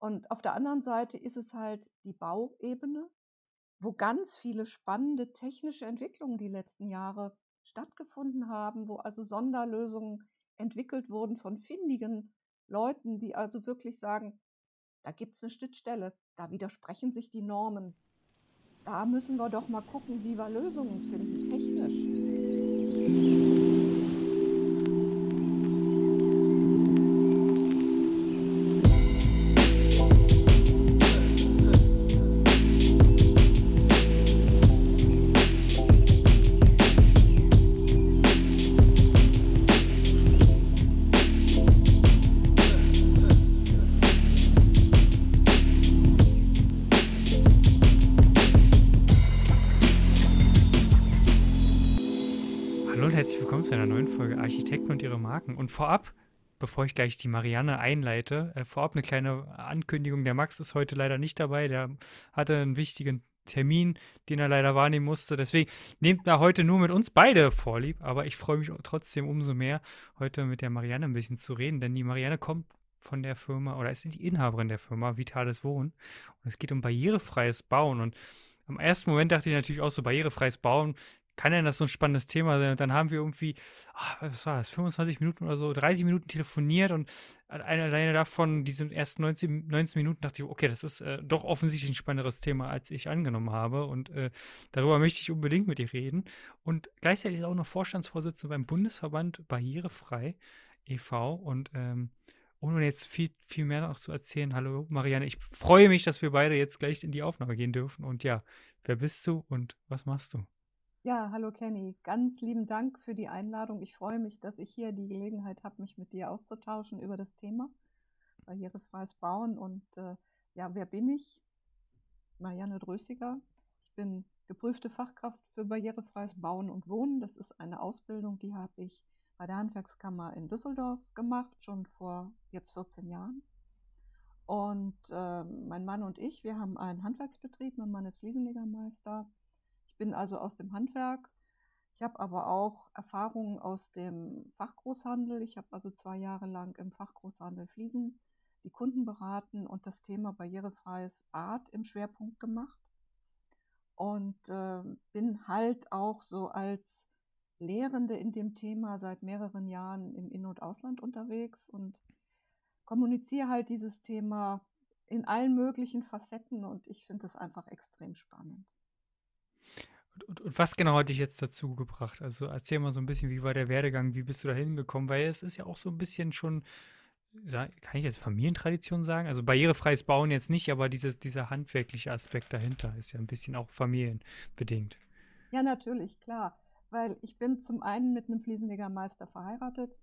Und auf der anderen Seite ist es halt die Bauebene, wo ganz viele spannende technische Entwicklungen die letzten Jahre stattgefunden haben, wo also Sonderlösungen entwickelt wurden von findigen Leuten, die also wirklich sagen, da gibt es eine Schnittstelle, da widersprechen sich die Normen. Da müssen wir doch mal gucken, wie wir Lösungen finden, technisch. Vorab, bevor ich gleich die Marianne einleite, äh, vorab eine kleine Ankündigung. Der Max ist heute leider nicht dabei. Der hatte einen wichtigen Termin, den er leider wahrnehmen musste. Deswegen nehmt da heute nur mit uns beide vorlieb. Aber ich freue mich trotzdem umso mehr, heute mit der Marianne ein bisschen zu reden, denn die Marianne kommt von der Firma oder ist die Inhaberin der Firma Vitales Wohnen. Und es geht um barrierefreies Bauen. Und am ersten Moment dachte ich natürlich auch so, barrierefreies Bauen, kann denn das so ein spannendes Thema sein? Und dann haben wir irgendwie, ach, was war das, 25 Minuten oder so, 30 Minuten telefoniert und alleine davon, diese ersten 19, 19 Minuten, dachte ich, okay, das ist äh, doch offensichtlich ein spannenderes Thema, als ich angenommen habe. Und äh, darüber möchte ich unbedingt mit dir reden. Und gleichzeitig ist auch noch Vorstandsvorsitzende beim Bundesverband Barrierefrei e.V. Und ähm, ohne jetzt viel, viel mehr noch zu erzählen, hallo Marianne, ich freue mich, dass wir beide jetzt gleich in die Aufnahme gehen dürfen. Und ja, wer bist du und was machst du? Ja, hallo Kenny. Ganz lieben Dank für die Einladung. Ich freue mich, dass ich hier die Gelegenheit habe, mich mit dir auszutauschen über das Thema barrierefreies Bauen. Und äh, ja, wer bin ich? Marianne Drösiger. Ich bin geprüfte Fachkraft für barrierefreies Bauen und Wohnen. Das ist eine Ausbildung, die habe ich bei der Handwerkskammer in Düsseldorf gemacht, schon vor jetzt 14 Jahren. Und äh, mein Mann und ich, wir haben einen Handwerksbetrieb. Mein Mann ist Fliesenlegermeister bin also aus dem Handwerk. Ich habe aber auch Erfahrungen aus dem Fachgroßhandel. Ich habe also zwei Jahre lang im Fachgroßhandel Fliesen die Kunden beraten und das Thema barrierefreies Bad im Schwerpunkt gemacht. Und äh, bin halt auch so als Lehrende in dem Thema seit mehreren Jahren im In- und Ausland unterwegs und kommuniziere halt dieses Thema in allen möglichen Facetten und ich finde es einfach extrem spannend. Und, und, was genau hat dich jetzt dazu gebracht? Also erzähl mal so ein bisschen, wie war der Werdegang, wie bist du da hingekommen? Weil es ist ja auch so ein bisschen schon, kann ich jetzt Familientradition sagen? Also barrierefreies Bauen jetzt nicht, aber dieses, dieser handwerkliche Aspekt dahinter ist ja ein bisschen auch familienbedingt. Ja, natürlich, klar. Weil ich bin zum einen mit einem Fliesenlegermeister verheiratet.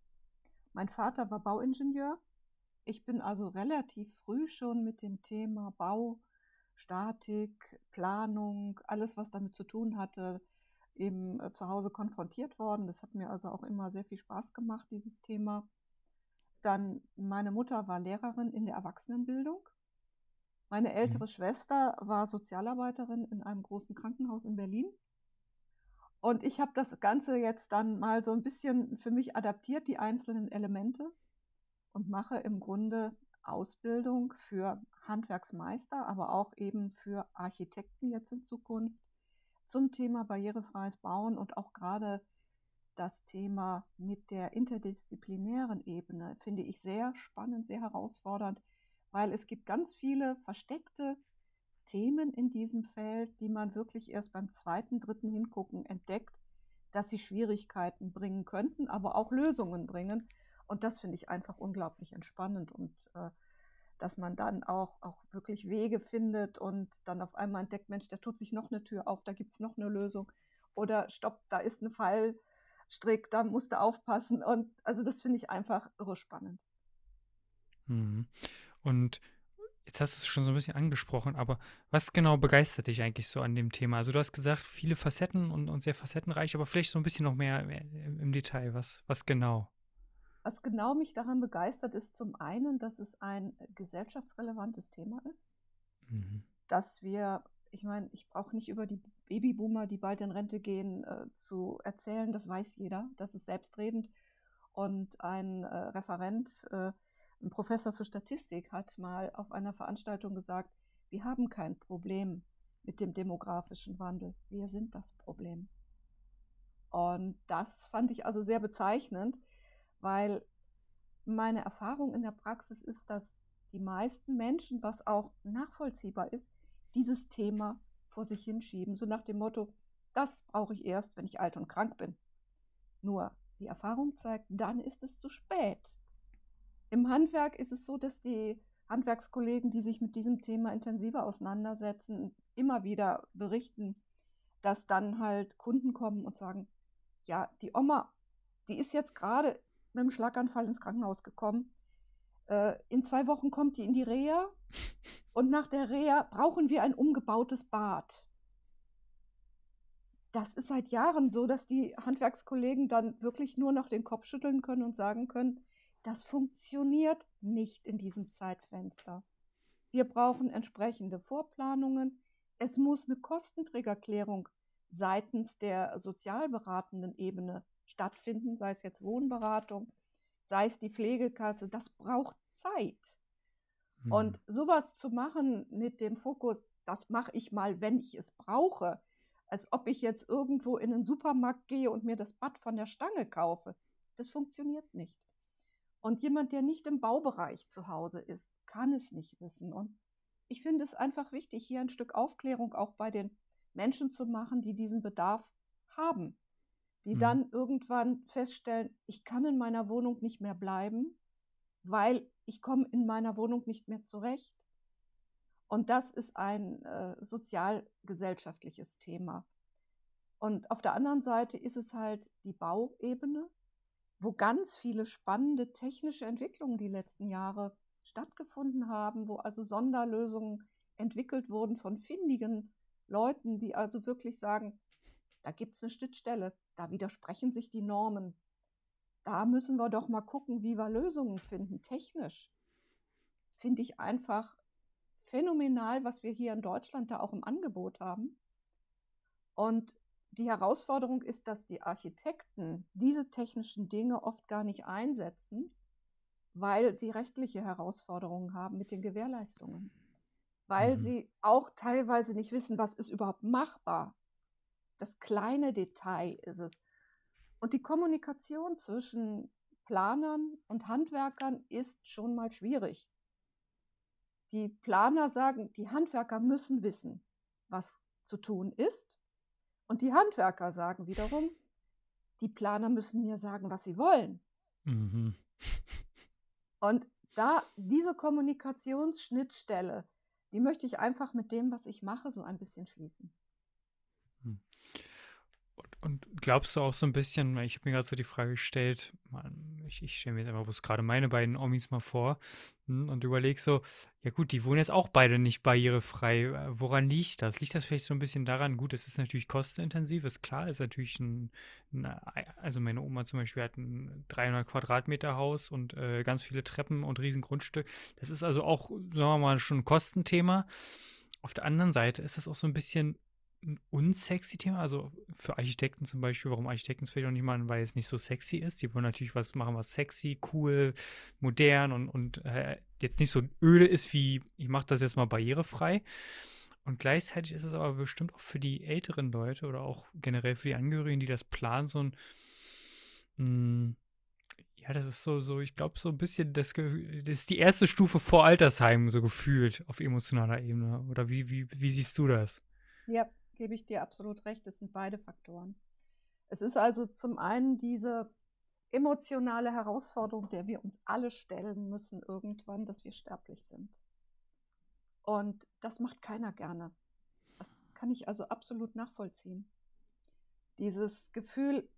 Mein Vater war Bauingenieur. Ich bin also relativ früh schon mit dem Thema Bau Statik, Planung, alles, was damit zu tun hatte, eben äh, zu Hause konfrontiert worden. Das hat mir also auch immer sehr viel Spaß gemacht, dieses Thema. Dann meine Mutter war Lehrerin in der Erwachsenenbildung. Meine ältere mhm. Schwester war Sozialarbeiterin in einem großen Krankenhaus in Berlin. Und ich habe das Ganze jetzt dann mal so ein bisschen für mich adaptiert, die einzelnen Elemente, und mache im Grunde Ausbildung für Handwerksmeister, aber auch eben für Architekten jetzt in Zukunft zum Thema barrierefreies Bauen und auch gerade das Thema mit der interdisziplinären Ebene finde ich sehr spannend, sehr herausfordernd, weil es gibt ganz viele versteckte Themen in diesem Feld, die man wirklich erst beim zweiten, dritten Hingucken entdeckt, dass sie Schwierigkeiten bringen könnten, aber auch Lösungen bringen. Und das finde ich einfach unglaublich entspannend und äh, dass man dann auch, auch wirklich Wege findet und dann auf einmal entdeckt, Mensch, da tut sich noch eine Tür auf, da gibt es noch eine Lösung. Oder stopp, da ist ein Fallstrick, da musst du aufpassen. Und also das finde ich einfach irre spannend. Mhm. Und jetzt hast du es schon so ein bisschen angesprochen, aber was genau begeistert dich eigentlich so an dem Thema? Also du hast gesagt, viele Facetten und, und sehr facettenreich, aber vielleicht so ein bisschen noch mehr, im Detail. Was, was genau? Was genau mich daran begeistert, ist zum einen, dass es ein gesellschaftsrelevantes Thema ist, mhm. dass wir, ich meine, ich brauche nicht über die Babyboomer, die bald in Rente gehen, äh, zu erzählen, das weiß jeder, das ist selbstredend. Und ein äh, Referent äh, Ein Professor für Statistik hat mal auf einer Veranstaltung gesagt, wir haben kein Problem mit dem demografischen Wandel. Wir sind das Problem. Und das fand ich also sehr bezeichnend, weil meine Erfahrung in der Praxis ist, dass die meisten Menschen, was auch nachvollziehbar ist, dieses Thema vor sich hinschieben, so nach dem Motto, das brauche ich erst, wenn ich alt und krank bin. Nur die Erfahrung zeigt, dann ist es zu spät. Im Handwerk ist es so, dass die Handwerkskollegen, die sich mit diesem Thema intensiver auseinandersetzen, immer wieder berichten, dass dann halt Kunden kommen und sagen, ja, die Oma, die ist jetzt gerade mit einem Schlaganfall ins Krankenhaus gekommen. Äh, in zwei Wochen kommt die in die Reha und nach der Reha brauchen wir ein umgebautes Bad. Das ist seit Jahren so, dass die Handwerkskollegen dann wirklich nur noch den Kopf schütteln können und sagen können, das funktioniert nicht in diesem Zeitfenster. Wir brauchen entsprechende Vorplanungen. Es muss eine Kostenträgerklärung seitens der sozialberatenden Ebene stattfinden, sei es jetzt Wohnberatung, sei es die Pflegekasse. Das braucht Zeit. Hm. Und sowas zu machen mit dem Fokus, das mache ich mal, wenn ich es brauche, als ob ich jetzt irgendwo in den Supermarkt gehe und mir das Bad von der Stange kaufe, das funktioniert nicht. Und jemand, der nicht im Baubereich zu Hause ist, kann es nicht wissen. Und ich finde es einfach wichtig, hier ein Stück Aufklärung auch bei den Menschen zu machen, die diesen Bedarf haben, die mhm. dann irgendwann feststellen, ich kann in meiner Wohnung nicht mehr bleiben, weil ich komme in meiner Wohnung nicht mehr zurecht. Und das ist ein äh, sozialgesellschaftliches Thema. Und auf der anderen Seite ist es halt die Bauebene, wo ganz viele spannende technische Entwicklungen die letzten Jahre stattgefunden haben, wo also Sonderlösungen entwickelt wurden von findigen Leuten, die also wirklich sagen, da gibt es eine Schnittstelle, da widersprechen sich die Normen. Da müssen wir doch mal gucken, wie wir Lösungen finden, technisch. Finde ich einfach phänomenal, was wir hier in Deutschland da auch im Angebot haben. Und die Herausforderung ist, dass die Architekten diese technischen Dinge oft gar nicht einsetzen, weil sie rechtliche Herausforderungen haben mit den Gewährleistungen, weil mhm. sie auch teilweise nicht wissen, was ist überhaupt machbar. Das kleine Detail ist es. Und die Kommunikation zwischen Planern und Handwerkern ist schon mal schwierig. Die Planer sagen, die Handwerker müssen wissen, was zu tun ist. Und die Handwerker sagen wiederum, die Planer müssen mir sagen, was sie wollen. Mhm. Und da diese Kommunikationsschnittstelle, die möchte ich einfach mit dem, was ich mache, so ein bisschen schließen. Und glaubst du auch so ein bisschen, ich habe mir gerade so die Frage gestellt, man, ich, ich stelle mir jetzt einfach bloß gerade meine beiden Omis mal vor hm, und überlege so, ja gut, die wohnen jetzt auch beide nicht barrierefrei. Äh, woran liegt das? Liegt das vielleicht so ein bisschen daran? Gut, es ist natürlich kostenintensiv, ist klar, ist natürlich ein, ein also meine Oma zum Beispiel hat ein 300 Quadratmeter Haus und äh, ganz viele Treppen und riesen Grundstück. Das ist also auch, sagen wir mal, schon ein Kostenthema. Auf der anderen Seite ist das auch so ein bisschen ein unsexy Thema. Also für Architekten zum Beispiel, warum Architekten es vielleicht auch nicht machen, weil es nicht so sexy ist. Die wollen natürlich was machen, was sexy, cool, modern und, und äh, jetzt nicht so öde ist wie, ich mache das jetzt mal barrierefrei. Und gleichzeitig ist es aber bestimmt auch für die älteren Leute oder auch generell für die Angehörigen, die das planen, so ein, mh, hm, ja, das ist so, so, ich glaube, so ein bisschen, das, das ist die erste Stufe vor Altersheim, so gefühlt auf emotionaler Ebene. Oder wie, wie, wie siehst du das? Ja, gebe ich dir absolut recht. Es sind beide Faktoren. Es ist also zum einen diese emotionale Herausforderung, der wir uns alle stellen müssen irgendwann, dass wir sterblich sind. Und das macht keiner gerne. Das kann ich also absolut nachvollziehen. Dieses Gefühl,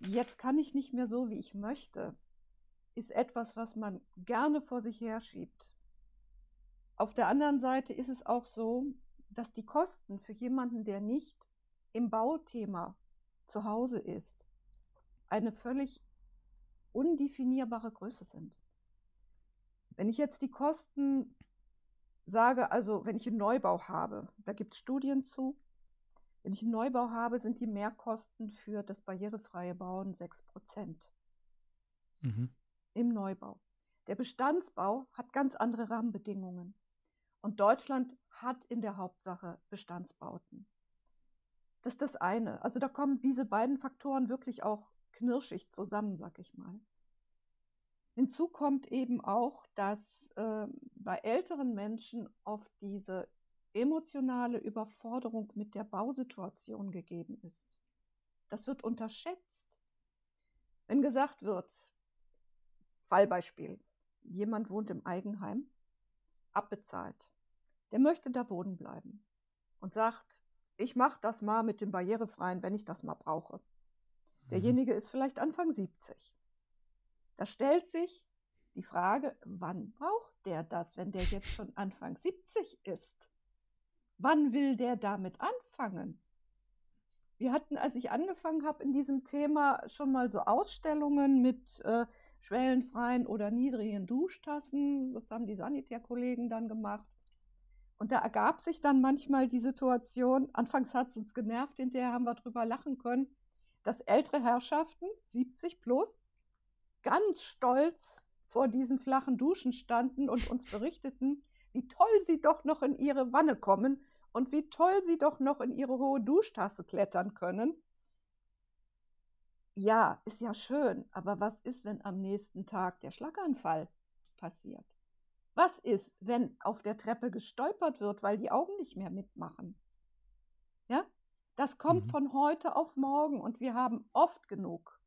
jetzt kann ich nicht mehr so, wie ich möchte, ist etwas, was man gerne vor sich herschiebt. Auf der anderen Seite ist es auch so, dass die Kosten für jemanden, der nicht im Bauthema zu Hause ist, eine völlig undefinierbare Größe sind. Wenn ich jetzt die Kosten sage, also wenn ich einen Neubau habe, da gibt es Studien zu, wenn ich einen Neubau habe, sind die Mehrkosten für das barrierefreie Bauen 6 Prozent mhm. im Neubau. Der Bestandsbau hat ganz andere Rahmenbedingungen. Und Deutschland hat in der Hauptsache Bestandsbauten. Das ist das eine. Also da kommen diese beiden Faktoren wirklich auch knirschig zusammen, sag ich mal. Hinzu kommt eben auch, dass äh, bei älteren Menschen oft diese emotionale Überforderung mit der Bausituation gegeben ist. Das wird unterschätzt. Wenn gesagt wird, Fallbeispiel, jemand wohnt im Eigenheim, abbezahlt, der möchte da wohnen bleiben und sagt, ich mache das mal mit dem Barrierefreien, wenn ich das mal brauche. Mhm. Derjenige ist vielleicht Anfang 70. Da stellt sich die Frage, wann braucht der das, wenn der jetzt schon Anfang 70 ist? Wann will der damit anfangen? Wir hatten, als ich angefangen habe in diesem Thema, schon mal so Ausstellungen mit äh, schwellenfreien oder niedrigen Duschtassen. Das haben die Sanitärkollegen dann gemacht. Und da ergab sich dann manchmal die Situation, anfangs hat es uns genervt, hinterher haben wir drüber lachen können, dass ältere Herrschaften, 70 plus, ganz stolz vor diesen flachen Duschen standen und uns berichteten, wie toll sie doch noch in ihre Wanne kommen und wie toll sie doch noch in ihre hohe Duschtasse klettern können. Ja, ist ja schön, aber was ist, wenn am nächsten Tag der Schlaganfall passiert? Was ist, wenn auf der Treppe gestolpert wird, weil die Augen nicht mehr mitmachen? Ja, das kommt mhm. von heute auf morgen und wir haben oft genug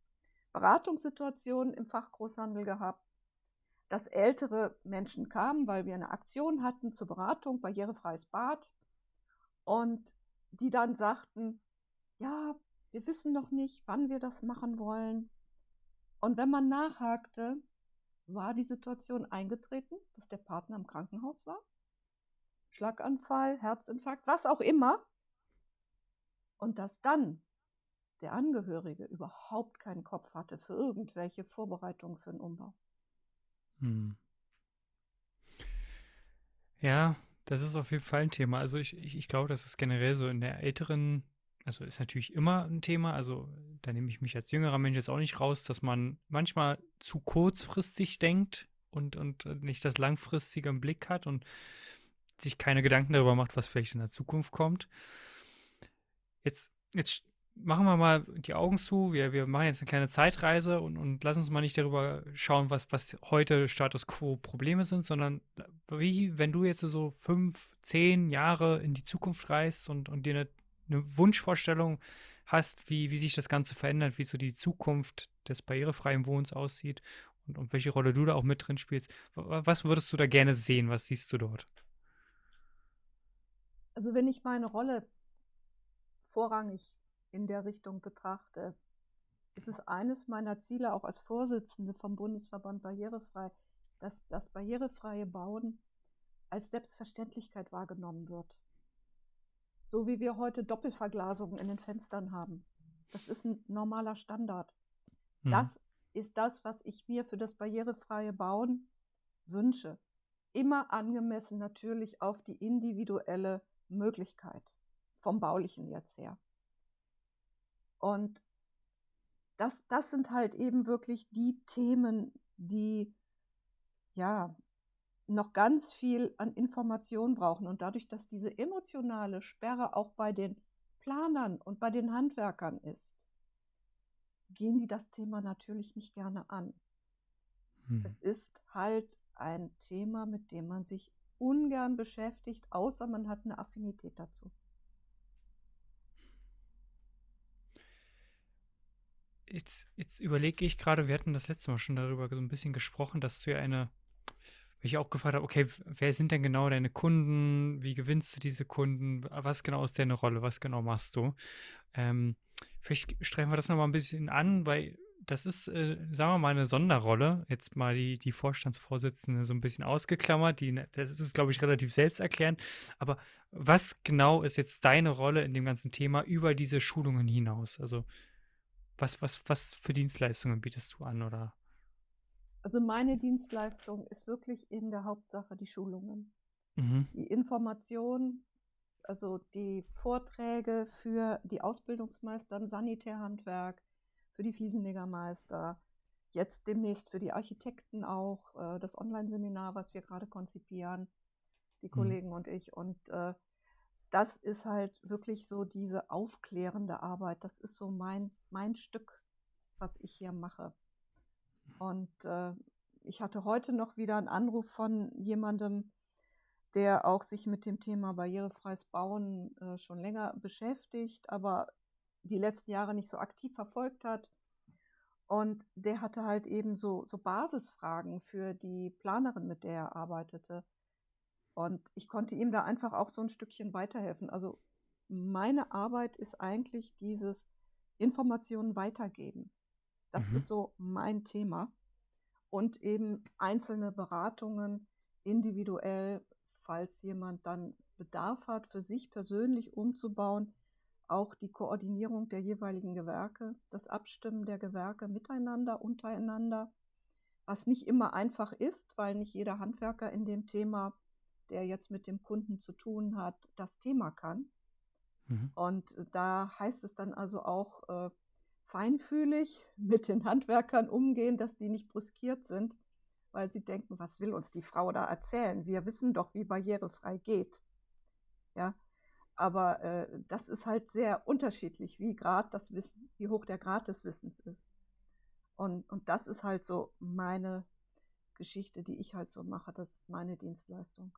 Beratungssituationen im Fachgroßhandel gehabt, dass ältere Menschen kamen, weil wir eine Aktion hatten zur Beratung, barrierefreies Bad, und die dann sagten, ja, wir wissen noch nicht, wann wir das machen wollen. Und wenn man nachhakte, war die Situation eingetreten, dass der Partner im Krankenhaus war, Schlaganfall, Herzinfarkt, was auch immer, und dass dann der Angehörige überhaupt keinen Kopf hatte für irgendwelche Vorbereitungen für einen Umbau. Hm. Ja, das ist auf jeden Fall ein Thema. Also ich, ich, ich glaube, das ist generell so in der älteren, also ist natürlich immer ein Thema. Also da nehme ich mich als jüngerer Mensch jetzt auch nicht raus, dass man manchmal zu kurzfristig denkt und, und nicht das langfristige im Blick hat und sich keine Gedanken darüber macht, was vielleicht in der Zukunft kommt. Jetzt, jetzt machen wir mal die Augen zu. Wir, wir machen jetzt eine kleine Zeitreise und, und lassen uns mal nicht darüber schauen, was, was heute Status quo Probleme sind, sondern wie, wenn du jetzt so fünf, zehn Jahre in die Zukunft reist und, und dir eine, eine Wunschvorstellung hast, wie, wie sich das Ganze verändert, wie so die Zukunft des barrierefreien Wohnens aussieht und, und welche Rolle du da auch mit drin spielst. Was würdest du da gerne sehen? Was siehst du dort? Also wenn ich meine Rolle vorrangig in der Richtung betrachte, ist es eines meiner Ziele auch als Vorsitzende vom Bundesverband Barrierefrei, dass das barrierefreie Bauen als Selbstverständlichkeit wahrgenommen wird. So wie wir heute Doppelverglasungen in den Fenstern haben. Das ist ein normaler Standard. Mhm. Das ist das, was ich mir für das barrierefreie Bauen wünsche. Immer angemessen natürlich auf die individuelle Möglichkeit vom baulichen jetzt her. Und das, das sind halt eben wirklich die Themen, die ja noch ganz viel an Information brauchen. Und dadurch, dass diese emotionale Sperre auch bei den Planern und bei den Handwerkern ist, gehen die das Thema natürlich nicht gerne an. Hm. Es ist halt ein Thema, mit dem man sich ungern beschäftigt, außer man hat eine Affinität dazu. Jetzt, jetzt überlege ich gerade, wir hatten das letzte Mal schon darüber so ein bisschen gesprochen, dass du ja eine, weil ich auch gefragt habe, okay, wer sind denn genau deine Kunden? Wie gewinnst du diese Kunden? Was genau ist deine Rolle? Was genau machst du? Ähm, vielleicht streifen wir das nochmal ein bisschen an, weil das ist, äh, sagen wir mal, eine Sonderrolle. Jetzt mal die, die Vorstandsvorsitzende so ein bisschen ausgeklammert. Die, das ist, glaube ich, relativ selbsterklärend. Aber was genau ist jetzt deine Rolle in dem ganzen Thema über diese Schulungen hinaus? Also was, was, was für Dienstleistungen bietest du an, oder? Also meine Dienstleistung ist wirklich in der Hauptsache die Schulungen. Mhm. Die Information, also die Vorträge für die Ausbildungsmeister im Sanitärhandwerk, für die Fliesenlegermeister, jetzt demnächst für die Architekten auch äh, das Online-Seminar, was wir gerade konzipieren, die Mhm. Kollegen und ich. Und äh, das ist halt wirklich so diese aufklärende Arbeit. Das ist so mein, mein Stück, was ich hier mache. Und äh, ich hatte heute noch wieder einen Anruf von jemandem, der auch sich mit dem Thema barrierefreies Bauen äh, schon länger beschäftigt, aber die letzten Jahre nicht so aktiv verfolgt hat. Und der hatte halt eben so, so Basisfragen für die Planerin, mit der er arbeitete. Und ich konnte ihm da einfach auch so ein Stückchen weiterhelfen. Also meine Arbeit ist eigentlich dieses Informationen weitergeben. Das Mhm. ist so mein Thema. Und eben einzelne Beratungen individuell, falls jemand dann Bedarf hat, für sich persönlich umzubauen, auch die Koordinierung der jeweiligen Gewerke, das Abstimmen der Gewerke miteinander, untereinander, was nicht immer einfach ist, weil nicht jeder Handwerker in dem Thema, der jetzt mit dem Kunden zu tun hat, das Thema kann. Mhm. Und da heißt es dann also auch äh, feinfühlig mit den Handwerkern umgehen, dass die nicht brüskiert sind, weil sie denken, was will uns die Frau da erzählen? Wir wissen doch, wie barrierefrei geht. Ja, aber äh, das ist halt sehr unterschiedlich, wie Grad das Wissen, wie hoch der Grad des Wissens ist. Und, und das ist halt so meine Geschichte, die ich halt so mache. Das ist meine Dienstleistung.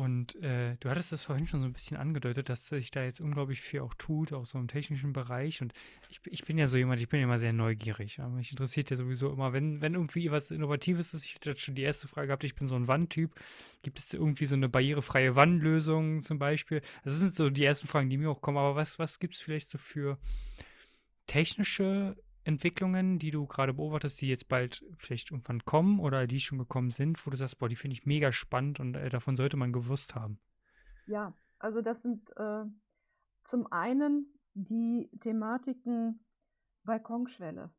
Und äh, du hattest es vorhin schon so ein bisschen angedeutet, dass sich da jetzt unglaublich viel auch tut, auch so im technischen Bereich. Und ich, ich bin ja so jemand, ich bin ja immer sehr neugierig. Aber mich interessiert ja sowieso immer, wenn, wenn irgendwie was Innovatives ist. Ich hatte jetzt schon die erste Frage gehabt, ich bin so ein Wandtyp. Gibt es irgendwie so eine barrierefreie Wandlösung zum Beispiel? Das sind so die ersten Fragen, die mir auch kommen. Aber was, was gibt es vielleicht so für technische Entwicklungen, die du gerade beobachtest, die jetzt bald vielleicht irgendwann kommen oder die schon gekommen sind, wo du sagst, boah, die finde ich mega spannend und äh, davon sollte man gewusst haben? Ja, also das sind äh, zum einen die Thematiken Balkonschwelle,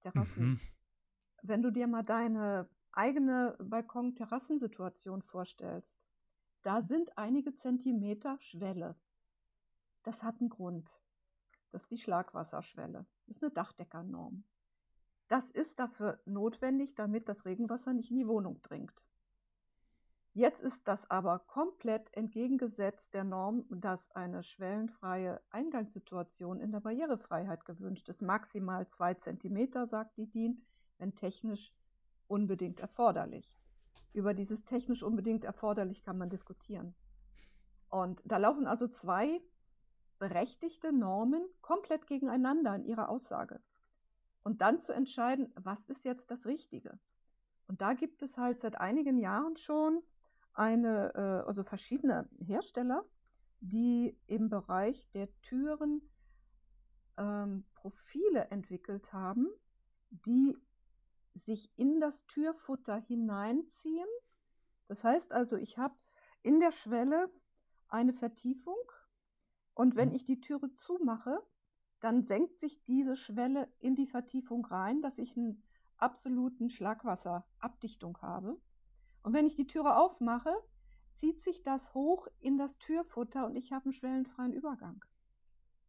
Terrassen. Mhm. Wenn du dir mal deine eigene Balkon-Terrassensituation vorstellst, da sind einige Zentimeter Schwelle. Das hat einen Grund. Das ist die Schlagwasserschwelle. Ist eine Dachdeckernorm. Das ist dafür notwendig, damit das Regenwasser nicht in die Wohnung dringt. Jetzt ist das aber komplett entgegengesetzt der Norm, dass eine schwellenfreie Eingangssituation in der Barrierefreiheit gewünscht ist. Maximal zwei Zentimeter, sagt die DIN, wenn technisch unbedingt erforderlich. Über dieses technisch unbedingt erforderlich kann man diskutieren. Und da laufen also zwei berechtigte Normen komplett gegeneinander in ihrer Aussage. Und dann zu entscheiden, was ist jetzt das Richtige. Und da gibt es halt seit einigen Jahren schon eine, äh, also verschiedene Hersteller, die im Bereich der Türen ähm, Profile entwickelt haben, die sich in das Türfutter hineinziehen. Das heißt also, ich habe in der Schwelle eine Vertiefung und wenn Mhm. ich die Türe zumache, dann senkt sich diese Schwelle in die Vertiefung rein, dass ich einen absoluten Schlagwasserabdichtung habe. Und wenn ich die Türe aufmache, zieht sich das hoch in das Türfutter und ich habe einen schwellenfreien Übergang.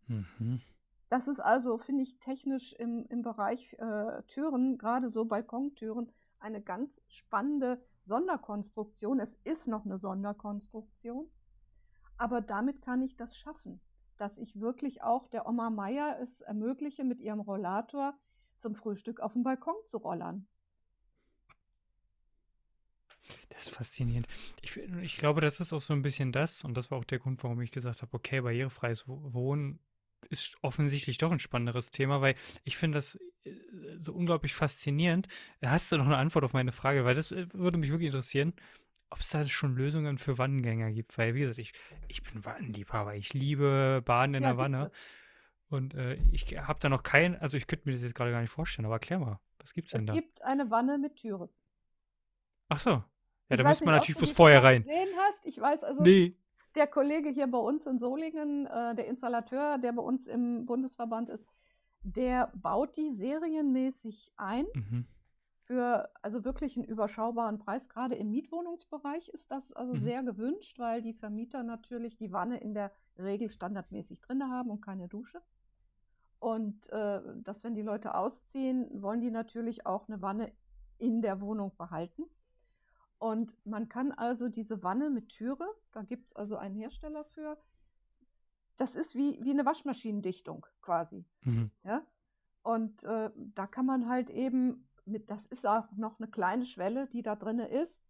Mhm. Das ist also, finde ich, technisch im, im Bereich äh, Türen, gerade so Balkontüren, eine ganz spannende Sonderkonstruktion. Es ist noch eine Sonderkonstruktion, aber damit kann ich das schaffen, dass ich wirklich auch der Oma Meier es ermögliche, mit ihrem Rollator zum Frühstück auf den Balkon zu rollern. Das ist faszinierend. Ich, ich glaube, das ist auch so ein bisschen das, und das war auch der Grund, warum ich gesagt habe, okay, barrierefreies Wohnen ist offensichtlich doch ein spannenderes Thema, weil ich finde das äh, so unglaublich faszinierend. Hast du noch eine Antwort auf meine Frage? Weil das äh, würde mich wirklich interessieren, ob es da schon Lösungen für Wannengänger gibt. Weil, wie gesagt, ich, ich bin Wannenliebhaber. Ich liebe Baden in Ja, der Wanne. es. Und äh, ich habe da noch kein, also ich könnte mir das jetzt gerade gar nicht vorstellen, aber erklär mal, was gibt's denn Es da? gibt eine Wanne mit Türe. Ach so. Ja, Ich da müsste man natürlich bloß vorher rein. gesehen hast. Ich weiß also, Nee. der Kollege hier bei uns in Solingen, äh, der Installateur, der bei uns im Bundesverband ist, der baut die serienmäßig ein Mhm. Für also wirklich einen überschaubaren Preis. Gerade im Mietwohnungsbereich ist das also Mhm. sehr gewünscht, weil die Vermieter natürlich die Wanne in der Regel standardmäßig drin haben und keine Dusche. Und äh, dass, wenn die Leute ausziehen, wollen die natürlich auch eine Wanne in der Wohnung behalten. Und man kann also diese Wanne mit Türe, da gibt es also einen Hersteller für, das ist wie, wie eine Waschmaschinendichtung quasi. Mhm. Ja? Und äh, da kann man halt eben mit, das ist auch noch eine kleine Schwelle, die da drin ist.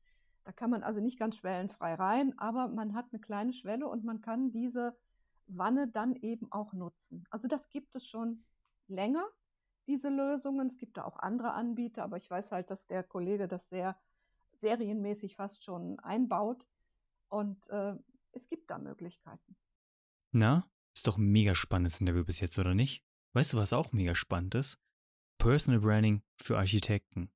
Da kann man also nicht ganz schwellenfrei rein, aber man hat eine kleine Schwelle und man kann diese Wanne dann eben auch nutzen. Also das gibt es schon länger, diese Lösungen. Es gibt da auch andere Anbieter, aber ich weiß halt, dass der Kollege das sehr serienmäßig fast schon einbaut. Und äh, es gibt da Möglichkeiten. Na, ist doch ein mega spannendes Interview bis jetzt, oder nicht? Weißt du, was auch mega spannend ist? Personal Branding für Architekten.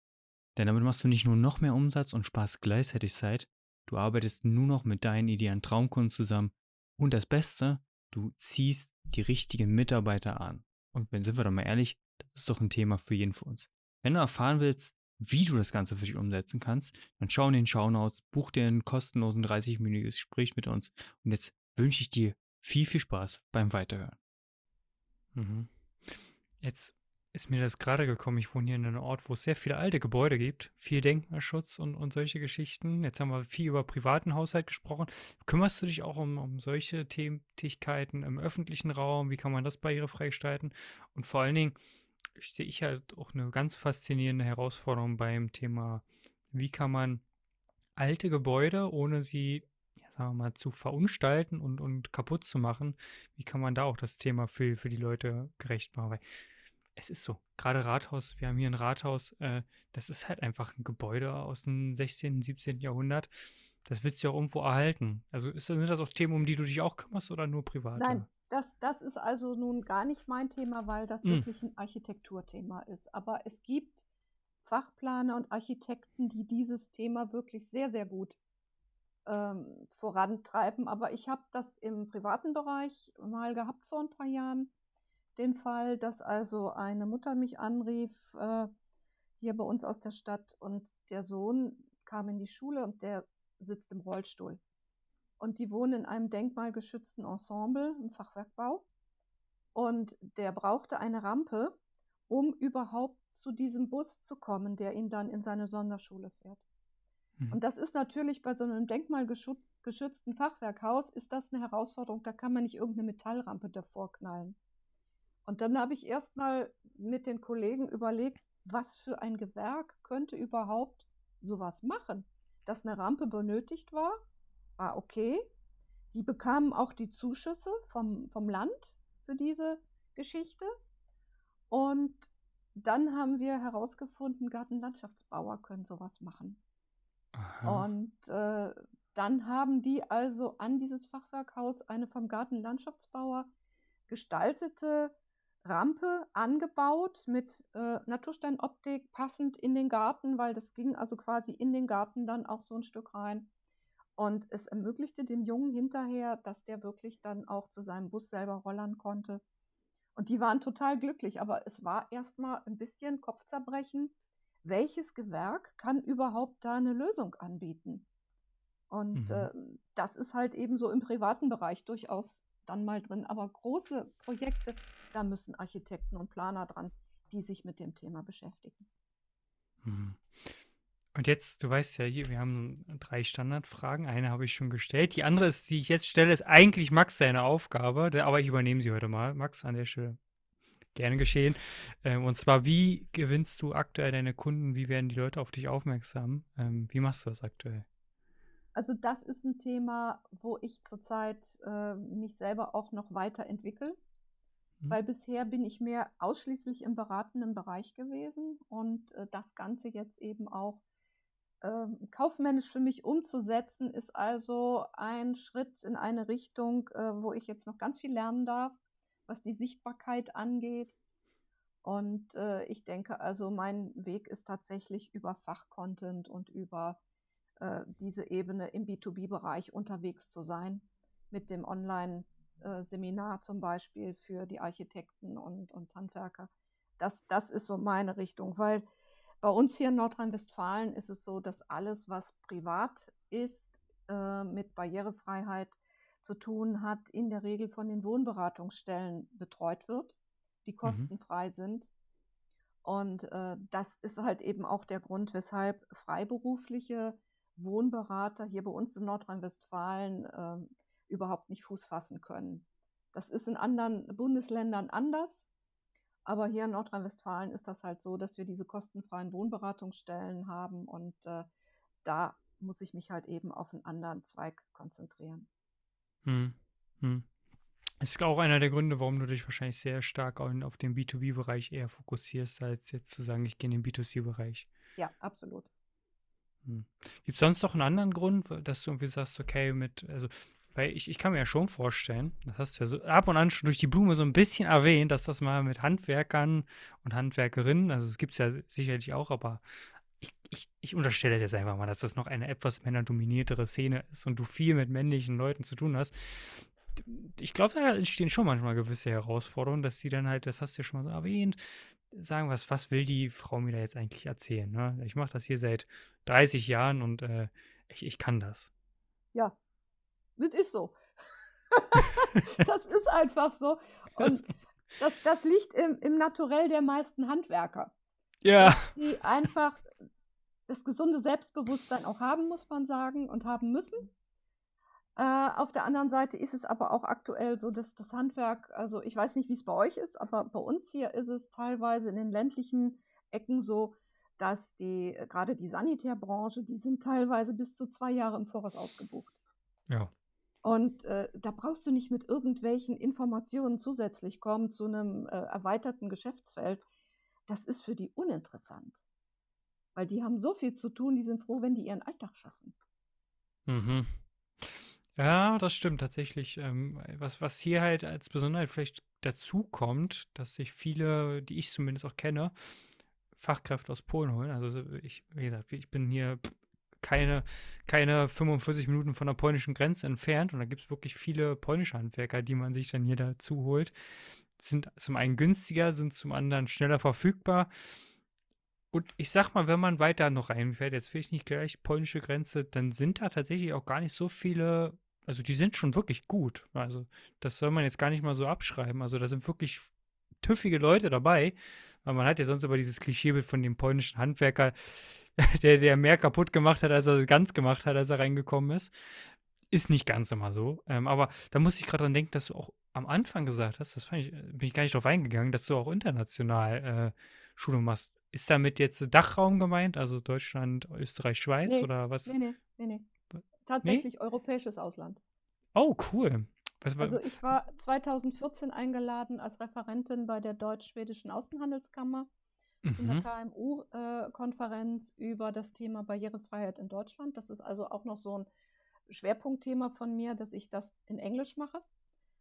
Denn damit machst du nicht nur noch mehr Umsatz und sparst gleichzeitig Zeit, du arbeitest nur noch mit deinen idealen Traumkunden zusammen und das Beste, du ziehst die richtigen Mitarbeiter an. Und wenn sind wir doch mal ehrlich, das ist doch ein Thema für jeden von uns. Wenn du erfahren willst, wie du das Ganze für dich umsetzen kannst, dann schau in den Shownotes, buch dir einen kostenlosen 30-minütiges Gespräch mit uns und jetzt wünsche ich dir viel, viel Spaß beim Weiterhören. Mhm. Jetzt ist mir das gerade gekommen. Ich wohne hier in einem Ort, wo es sehr viele alte Gebäude gibt, viel Denkmalschutz und, und solche Geschichten. Jetzt haben wir viel über privaten Haushalt gesprochen. Kümmerst du dich auch um, um solche Tätigkeiten im öffentlichen Raum? Wie kann man das barrierefrei gestalten? Und vor allen Dingen sehe ich halt auch eine ganz faszinierende Herausforderung beim Thema, wie kann man alte Gebäude, ohne sie sagen wir mal, zu verunstalten und, und kaputt zu machen, wie kann man da auch das Thema für, für die Leute gerecht machen? Weil es ist so, gerade Rathaus, wir haben hier ein Rathaus, äh, das ist halt einfach ein Gebäude aus dem 16., 17. Jahrhundert. Das willst du ja auch irgendwo erhalten. Also ist, sind das auch Themen, um die du dich auch kümmerst oder nur privat? Nein, das, das ist also nun gar nicht mein Thema, weil das hm. wirklich ein Architekturthema ist. Aber es gibt Fachplaner und Architekten, die dieses Thema wirklich sehr, sehr gut ähm, vorantreiben. Aber ich habe das im privaten Bereich mal gehabt vor ein paar Jahren den Fall, dass also eine Mutter mich anrief, äh, hier bei uns aus der Stadt, und der Sohn kam in die Schule und der sitzt im Rollstuhl. Und die wohnen in einem denkmalgeschützten Ensemble im Fachwerkbau. Und der brauchte eine Rampe, um überhaupt zu diesem Bus zu kommen, der ihn dann in seine Sonderschule fährt. Mhm. Und das ist natürlich bei so einem denkmalgeschützten Fachwerkhaus, ist das eine Herausforderung. Da kann man nicht irgendeine Metallrampe davor knallen. Und dann habe ich erstmal mit den Kollegen überlegt, was für ein Gewerk könnte überhaupt sowas machen. Dass eine Rampe benötigt war, war okay. Die bekamen auch die Zuschüsse vom, vom Land für diese Geschichte. Und dann haben wir herausgefunden, Gartenlandschaftsbauer können sowas machen. Aha. Und äh, dann haben die also an dieses Fachwerkhaus eine vom Gartenlandschaftsbauer gestaltete Rampe angebaut mit äh, Natursteinoptik passend in den Garten, weil das ging also quasi in den Garten dann auch so ein Stück rein. Und es ermöglichte dem Jungen hinterher, dass der wirklich dann auch zu seinem Bus selber rollern konnte. Und die waren total glücklich, aber es war erstmal ein bisschen Kopfzerbrechen. Welches Gewerk kann überhaupt da eine Lösung anbieten? Und mhm. äh, das ist halt eben so im privaten Bereich durchaus dann mal drin. Aber große Projekte, da müssen Architekten und Planer dran, die sich mit dem Thema beschäftigen. Mhm. Und jetzt, du weißt ja, hier, wir haben drei Standardfragen. Eine habe ich schon gestellt. Die andere, ist, die ich jetzt stelle, ist eigentlich Max seine Aufgabe, aber ich übernehme sie heute mal. Max, an der Stelle gerne geschehen. Ähm, und zwar, wie gewinnst du aktuell deine Kunden? Wie werden die Leute auf dich aufmerksam? Ähm, wie machst du das aktuell? Also das ist ein Thema, wo ich zurzeit äh, mich selber auch noch weiterentwickle. Mhm. Weil bisher bin ich mehr ausschließlich im beratenden Bereich gewesen und äh, das Ganze jetzt eben auch äh, kaufmännisch für mich umzusetzen, ist also ein Schritt in eine Richtung, äh, wo ich jetzt noch ganz viel lernen darf, was die Sichtbarkeit angeht. Und äh, ich denke also, mein Weg ist tatsächlich über Fachcontent und über äh, diese Ebene im B2B-Bereich unterwegs zu sein mit dem Online- äh, Seminar zum Beispiel für die Architekten und, und Handwerker. Das, das ist so meine Richtung, weil bei uns hier in Nordrhein-Westfalen ist es so, dass alles, was privat ist, äh, mit Barrierefreiheit zu tun hat, in der Regel von den Wohnberatungsstellen betreut wird. die mhm. kostenfrei mhm. sind. Und äh, das ist halt eben auch der Grund, weshalb freiberufliche Wohnberater hier bei uns in Nordrhein-Westfalen äh, überhaupt nicht Fuß fassen können. Das ist in anderen Bundesländern anders, aber hier in Nordrhein-Westfalen ist das halt so, dass wir diese kostenfreien Wohnberatungsstellen haben und äh, da muss ich mich halt eben auf einen anderen Zweig konzentrieren. Hm. Hm. Das ist auch einer der Gründe, warum du dich wahrscheinlich sehr stark auf den B2B-Bereich eher fokussierst, als jetzt zu sagen, ich gehe in den B2C-Bereich. Ja, absolut. Hm. Gibt es sonst noch einen anderen Grund, dass du irgendwie sagst, okay, mit, also, weil ich, ich kann mir ja schon vorstellen, das hast du ja so ab und an schon durch die Blume so ein bisschen erwähnt, dass das mal mit Handwerkern und Handwerkerinnen, also es gibt es ja sicherlich auch, aber ich, ich, ich unterstelle jetzt einfach mal, dass das noch eine etwas männerdominiertere Szene ist und du viel mit männlichen Leuten zu tun hast ich glaube, da entstehen schon manchmal gewisse Herausforderungen, dass sie dann halt, das hast du ja schon mal so erwähnt, sagen, was, was will die Frau mir da jetzt eigentlich erzählen? Ne? Ich mache das hier seit 30 Jahren und äh, ich, ich kann das. Ja, das ist so. das ist einfach so. Und das, das liegt im, im Naturell der meisten Handwerker. Ja. Die einfach das gesunde Selbstbewusstsein auch haben, muss man sagen, und haben müssen. Äh, auf der anderen Seite ist es aber auch aktuell so, dass das Handwerk, also ich weiß nicht, wie es bei euch ist, aber bei uns hier ist es teilweise in den ländlichen Ecken so, dass die, äh, gerade die Sanitärbranche, die sind teilweise bis zu zwei Jahre im Voraus ausgebucht. Ja. Und äh, da brauchst du nicht mit irgendwelchen Informationen zusätzlich kommen zu einem äh, erweiterten Geschäftsfeld. Das ist für die uninteressant. Weil die haben so viel zu tun, die sind froh, wenn die ihren Alltag schaffen. Mhm. Ja, das stimmt tatsächlich. Ähm, was, was hier halt als Besonderheit vielleicht dazu kommt, dass sich viele, die ich zumindest auch kenne, Fachkräfte aus Polen holen. Also ich, wie gesagt, ich bin hier keine, keine 45 Minuten von der polnischen Grenze entfernt und da gibt es wirklich viele polnische Handwerker, die man sich dann hier dazu holt. Sind zum einen günstiger, sind zum anderen schneller verfügbar. Und ich sag mal, wenn man weiter noch reinfährt, jetzt will ich nicht gleich polnische Grenze, dann sind da tatsächlich auch gar nicht so viele also die sind schon wirklich gut. Also das soll man jetzt gar nicht mal so abschreiben. Also da sind wirklich tüffige Leute dabei. Weil man hat ja sonst aber dieses Klischeebild von dem polnischen Handwerker, der, der mehr kaputt gemacht hat, als er ganz gemacht hat, als er reingekommen ist. Ist nicht ganz immer so. Ähm, aber da muss ich gerade dran denken, dass du auch am Anfang gesagt hast, das fand ich, bin ich gar nicht drauf eingegangen, dass du auch international äh, Schulung machst. Ist damit jetzt Dachraum gemeint, also Deutschland, Österreich, Schweiz nee, oder was? Nee, nee, nee, nee. Tatsächlich nee? europäisches Ausland. Oh, cool. Was, was? Also ich war 2014 eingeladen als Referentin bei der Deutsch-Schwedischen Außenhandelskammer mhm. zu einer KMU-Konferenz äh, über das Thema Barrierefreiheit in Deutschland. Das ist also auch noch so ein Schwerpunktthema von mir, dass ich das in Englisch mache.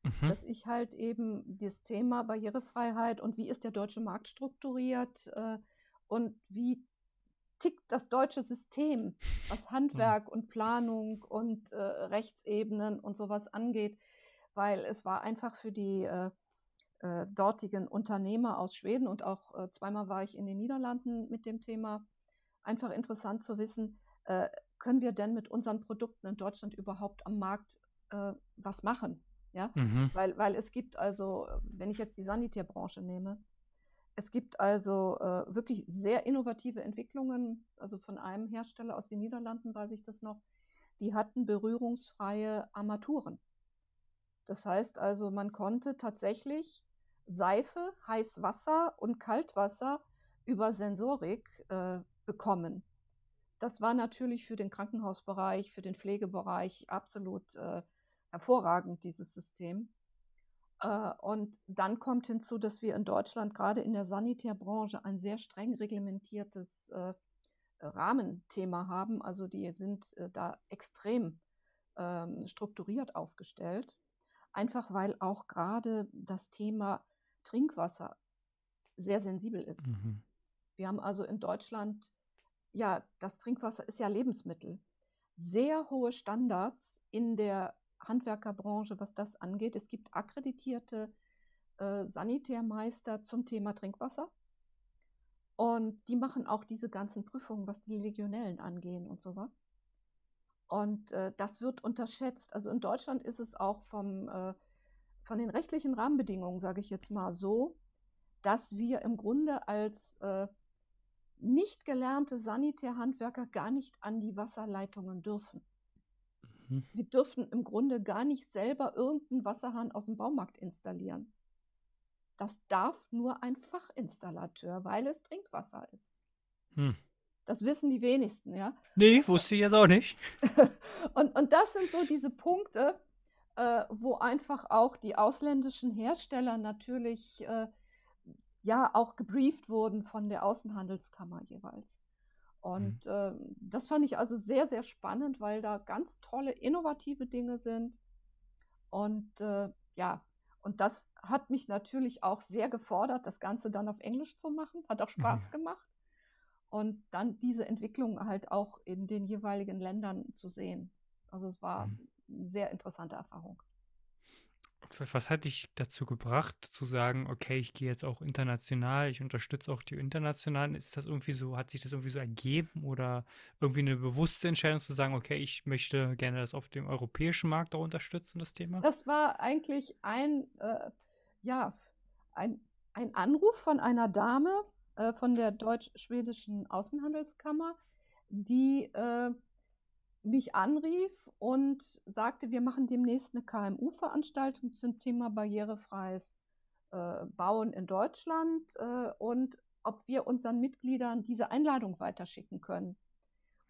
Mhm. Dass ich halt eben das Thema Barrierefreiheit und wie ist der deutsche Markt strukturiert äh, und wie tickt das deutsche System, was mhm. Handwerk und Planung und äh, Rechtsebenen und sowas angeht, weil es war einfach für die äh, äh, dortigen Unternehmer aus Schweden und auch äh, zweimal war ich in den Niederlanden mit dem Thema einfach interessant zu wissen, äh, können wir denn mit unseren Produkten in Deutschland überhaupt am Markt äh, was machen? Ja, mhm. weil, weil es gibt also, wenn ich jetzt die Sanitärbranche nehme, es gibt also äh, wirklich sehr innovative Entwicklungen, also von einem Hersteller aus den Niederlanden weiß ich das noch, die hatten berührungsfreie Armaturen. Das heißt also, man konnte tatsächlich Seife, Heißwasser und Kaltwasser über Sensorik äh, bekommen. Das war natürlich für den Krankenhausbereich, für den Pflegebereich absolut äh, hervorragend, dieses System. Äh, und dann kommt hinzu, dass wir in Deutschland gerade in der Sanitärbranche ein sehr streng reglementiertes äh, Rahmenthema haben. Also die sind äh, da extrem ähm, strukturiert aufgestellt. Einfach weil auch gerade das Thema Trinkwasser sehr sensibel ist. Mhm. Wir haben also in Deutschland, ja, das Trinkwasser ist ja Lebensmittel. Sehr hohe Standards in der Handwerkerbranche, was das angeht. Es gibt akkreditierte äh, Sanitärmeister zum Thema Trinkwasser. Und die machen auch diese ganzen Prüfungen, was die Legionellen angehen und sowas. Und äh, das wird unterschätzt. Also in Deutschland ist es auch vom, äh, von den rechtlichen Rahmenbedingungen, sage ich jetzt mal so, dass wir im Grunde als äh, nicht gelernte Sanitärhandwerker gar nicht an die Wasserleitungen dürfen. Mhm. Wir dürfen im Grunde gar nicht selber irgendeinen Wasserhahn aus dem Baumarkt installieren. Das darf nur ein Fachinstallateur, weil es Trinkwasser ist. Hm. Das wissen die wenigsten, ja. Nee, wusste ich jetzt auch nicht. und, und das sind so diese Punkte, äh, wo einfach auch die ausländischen Hersteller natürlich äh, ja auch gebrieft wurden von der Außenhandelskammer jeweils. Und mhm. äh, das fand ich also sehr, sehr spannend, weil da ganz tolle, innovative Dinge sind. Und äh, ja, und das hat mich natürlich auch sehr gefordert, das Ganze dann auf Englisch zu machen. Hat auch Spaß mhm. gemacht. Und dann diese Entwicklung halt auch in den jeweiligen Ländern zu sehen. Also es war mhm. Sehr interessante Erfahrung. Was hat dich dazu gebracht, zu sagen, okay, ich gehe jetzt auch international, ich unterstütze auch die internationalen? Ist das irgendwie so, hat sich das irgendwie so ergeben oder irgendwie eine bewusste Entscheidung zu sagen, okay, ich möchte gerne das auf dem europäischen Markt auch unterstützen, das Thema? Das war eigentlich ein, äh, ja, ein, ein Anruf von einer Dame äh, von der deutsch-schwedischen Außenhandelskammer, die äh, mich anrief und sagte, wir machen demnächst eine KMU-Veranstaltung zum Thema barrierefreies äh, Bauen in Deutschland äh, und ob wir unseren Mitgliedern diese Einladung weiterschicken können.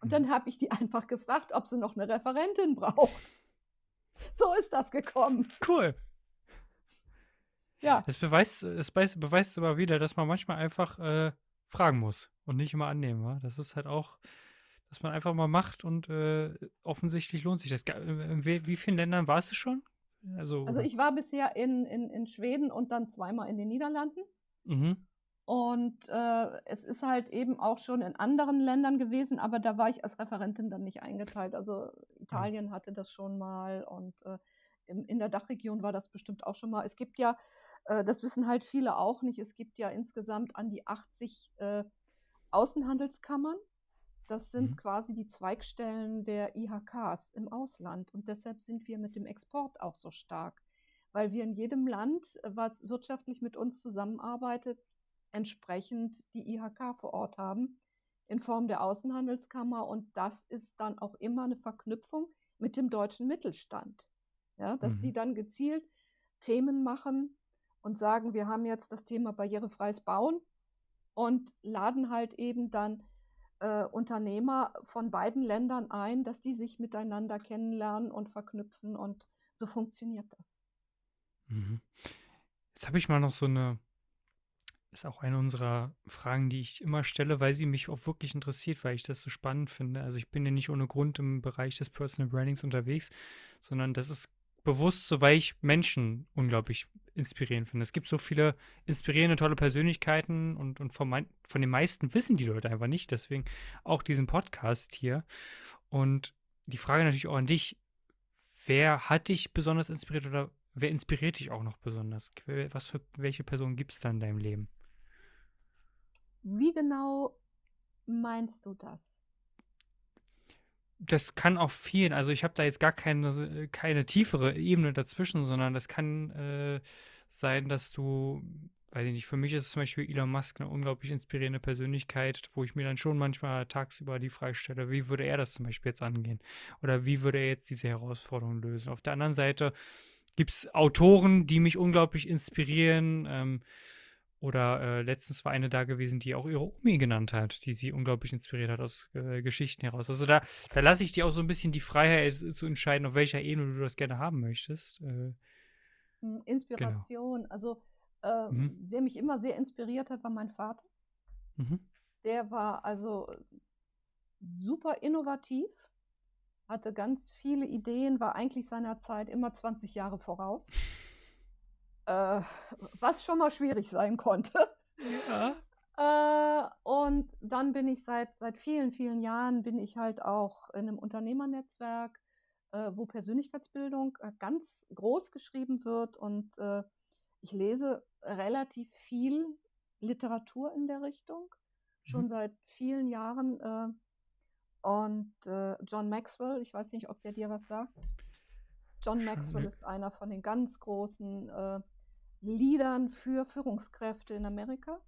Und dann mhm. habe ich die einfach gefragt, ob sie noch eine Referentin braucht. So ist das gekommen. Cool. Ja. Das beweist, es beweist aber wieder, dass man manchmal einfach äh, fragen muss und nicht immer annehmen. Wa? Das ist halt auch dass man einfach mal macht und äh, offensichtlich lohnt sich das. In wie vielen Ländern warst du schon? Also, also ich war bisher in, in, in Schweden und dann zweimal in den Niederlanden. Mhm. Und äh, es ist halt eben auch schon in anderen Ländern gewesen, aber da war ich als Referentin dann nicht eingeteilt. Also Italien ja. hatte das schon mal und äh, in, in der Dachregion war das bestimmt auch schon mal. Es gibt ja, äh, das wissen halt viele auch nicht, es gibt ja insgesamt an die 80 äh, Außenhandelskammern. Das sind mhm. quasi die Zweigstellen der IHKs im Ausland. Und deshalb sind wir mit dem Export auch so stark, weil wir in jedem Land, äh, was wirtschaftlich mit uns zusammenarbeitet, entsprechend die IHK vor Ort haben in Form der Außenhandelskammer. Und das ist dann auch immer eine Verknüpfung mit dem deutschen Mittelstand. Ja, dass mhm. die dann gezielt Themen machen und sagen, wir haben jetzt das Thema barrierefreies Bauen und laden halt eben dann äh, Unternehmer von beiden Ländern ein, dass die sich miteinander kennenlernen und verknüpfen und so funktioniert das. Mhm. Jetzt habe ich mal noch so eine, ist auch eine unserer Fragen, die ich immer stelle, weil sie mich auch wirklich interessiert, weil ich das so spannend finde. Also ich bin ja nicht ohne Grund im Bereich des Personal Brandings unterwegs, sondern das ist bewusst, so weil ich Menschen unglaublich inspirierend finde. Es gibt so viele inspirierende, tolle Persönlichkeiten und, und von, mein, von den meisten wissen die Leute einfach nicht. Deswegen auch diesen Podcast hier. Und die Frage natürlich auch an dich: Wer hat dich besonders inspiriert oder wer inspiriert dich auch noch besonders? Was für welche Person gibt es da in deinem Leben? Wie genau meinst du das? Das kann auch viel, also ich habe da jetzt gar keine, keine tiefere Ebene dazwischen, sondern das kann äh, sein, dass du, weiß ich nicht, für mich ist zum Beispiel Elon Musk eine unglaublich inspirierende Persönlichkeit, wo ich mir dann schon manchmal tagsüber die Frage stelle, wie würde er das zum Beispiel jetzt angehen? Oder wie würde er jetzt diese Herausforderung lösen? Auf der anderen Seite gibt es Autoren, die mich unglaublich inspirieren. Ähm, oder äh, letztens war eine da gewesen, die auch ihre Omi genannt hat, die sie unglaublich inspiriert hat aus äh, Geschichten heraus. Also da, da lasse ich dir auch so ein bisschen die Freiheit zu entscheiden, auf welcher Ebene du das gerne haben möchtest. Äh, hm, genau. Inspiration. Genau. Also äh, mhm. wer mich immer sehr inspiriert hat, war mein Vater. Mhm. Der war also super innovativ, hatte ganz viele Ideen, war eigentlich seiner Zeit immer 20 Jahre voraus äh, was schon mal schwierig sein konnte. Ja. Äh, und dann bin ich seit, seit vielen, vielen Jahren, bin ich halt auch in einem Unternehmernetzwerk, äh, wo Persönlichkeitsbildung äh, ganz groß geschrieben wird und äh, ich lese relativ viel Literatur in der Richtung, schon mhm. seit vielen Jahren. Äh, und John Maxwell, ich weiß nicht, ob der dir was sagt. John Maxwell ist einer von den ganz großen äh, Liedern für Führungskräfte in Amerika.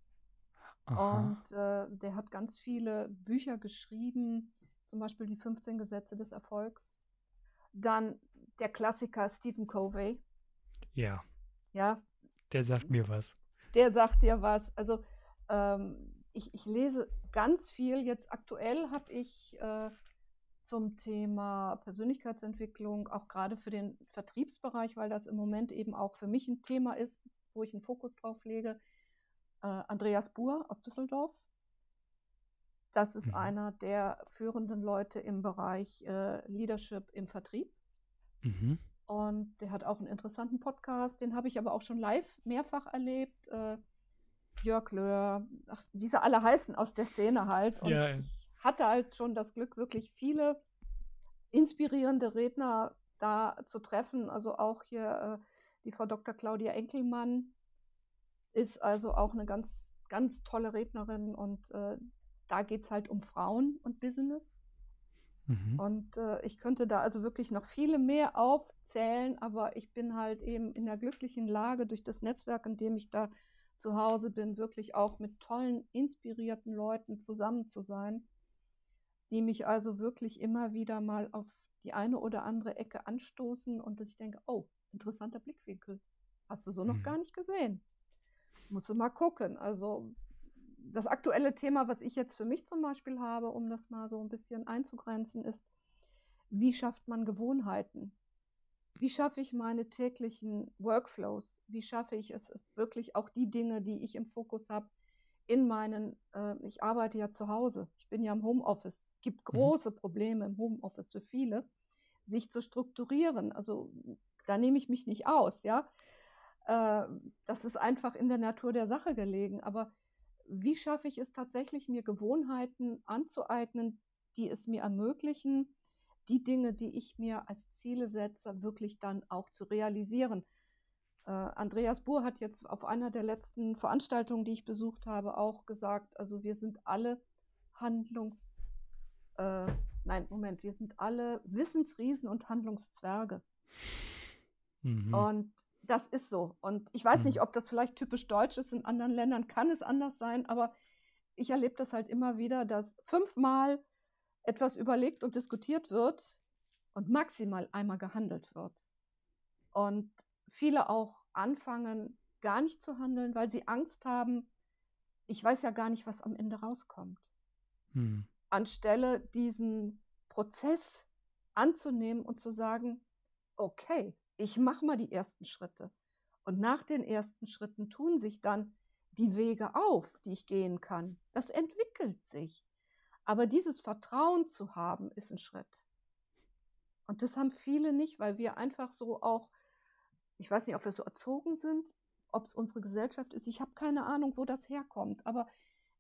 Aha. Und äh, der hat ganz viele Bücher geschrieben, zum Beispiel die 15 Gesetze des Erfolgs. Dann der Klassiker Stephen Covey. Ja, Ja, der sagt mir was. der sagt dir was. Also ähm, ich, ich lese ganz viel. Jetzt aktuell habe ich äh, zum Thema Persönlichkeitsentwicklung, auch gerade für den Vertriebsbereich, weil das im Moment eben auch für mich ein Thema ist, wo ich einen Fokus drauf lege, äh, Andreas Buhr aus Düsseldorf. Das ist Mhm. einer der führenden Leute im Bereich äh, Leadership im Vertrieb. Mhm. Und der hat auch einen interessanten Podcast, den habe ich aber auch schon live mehrfach erlebt. Äh, Jörg Löhr, ach, wie sie alle heißen aus der Szene halt. Und Ja, ich hatte halt schon das Glück, wirklich viele inspirierende Redner da zu treffen. Also auch hier äh, die Frau Dr. Claudia Enkelmann ist also auch eine ganz, ganz tolle Rednerin und äh, da geht es halt um Frauen und Business. Mhm. Und äh, ich könnte da also wirklich noch viele mehr aufzählen, aber ich bin halt eben in der glücklichen Lage, durch das Netzwerk, in dem ich da zu Hause bin, wirklich auch mit tollen, inspirierten Leuten zusammen zu sein, die mich also wirklich immer wieder mal auf die eine oder andere Ecke anstoßen und dass ich denke, oh, interessanter Blickwinkel. Hast du so noch Mhm. gar nicht gesehen. Musst du mal gucken. Also das aktuelle Thema, was ich jetzt für mich zum Beispiel habe, um das mal so ein bisschen einzugrenzen, ist, wie schafft man Gewohnheiten? Wie schaffe ich meine täglichen Workflows? Wie schaffe ich es wirklich auch die Dinge, die ich im Fokus habe, in meinen, äh, ich arbeite ja zu Hause, ich bin ja im Homeoffice, gibt Mhm. große Probleme im Homeoffice für viele, sich zu strukturieren. Also da nehme ich mich nicht aus, ja. Äh, das ist einfach in der Natur der Sache gelegen. Aber wie schaffe ich es tatsächlich, mir Gewohnheiten anzueignen, die es mir ermöglichen, die Dinge, die ich mir als Ziele setze, wirklich dann auch zu realisieren? Äh, Andreas Buhr hat jetzt auf einer der letzten Veranstaltungen, die ich besucht habe, auch gesagt, also wir sind alle Handlungs... Äh, nein, Moment, wir sind alle Wissensriesen und Handlungszwerge. Mhm. Und das ist so. Und ich weiß nicht, Mhm. ob das vielleicht typisch deutsch ist. In anderen Ländern kann es anders sein, aber ich erlebe das halt immer wieder, dass fünfmal etwas überlegt und diskutiert wird und maximal einmal gehandelt wird. Und viele auch anfangen, gar nicht zu handeln, weil sie Angst haben, ich weiß ja gar nicht, was am Ende rauskommt. Mhm. Anstelle diesen Prozess anzunehmen und zu sagen, okay, ich mache mal die ersten Schritte. Und nach den ersten Schritten tun sich dann die Wege auf, die ich gehen kann. Das entwickelt sich. Aber dieses Vertrauen zu haben, ist ein Schritt. Und das haben viele nicht, weil wir einfach so auch, ich weiß nicht, ob wir so erzogen sind, ob es unsere Gesellschaft ist. Ich habe keine Ahnung, wo das herkommt. Aber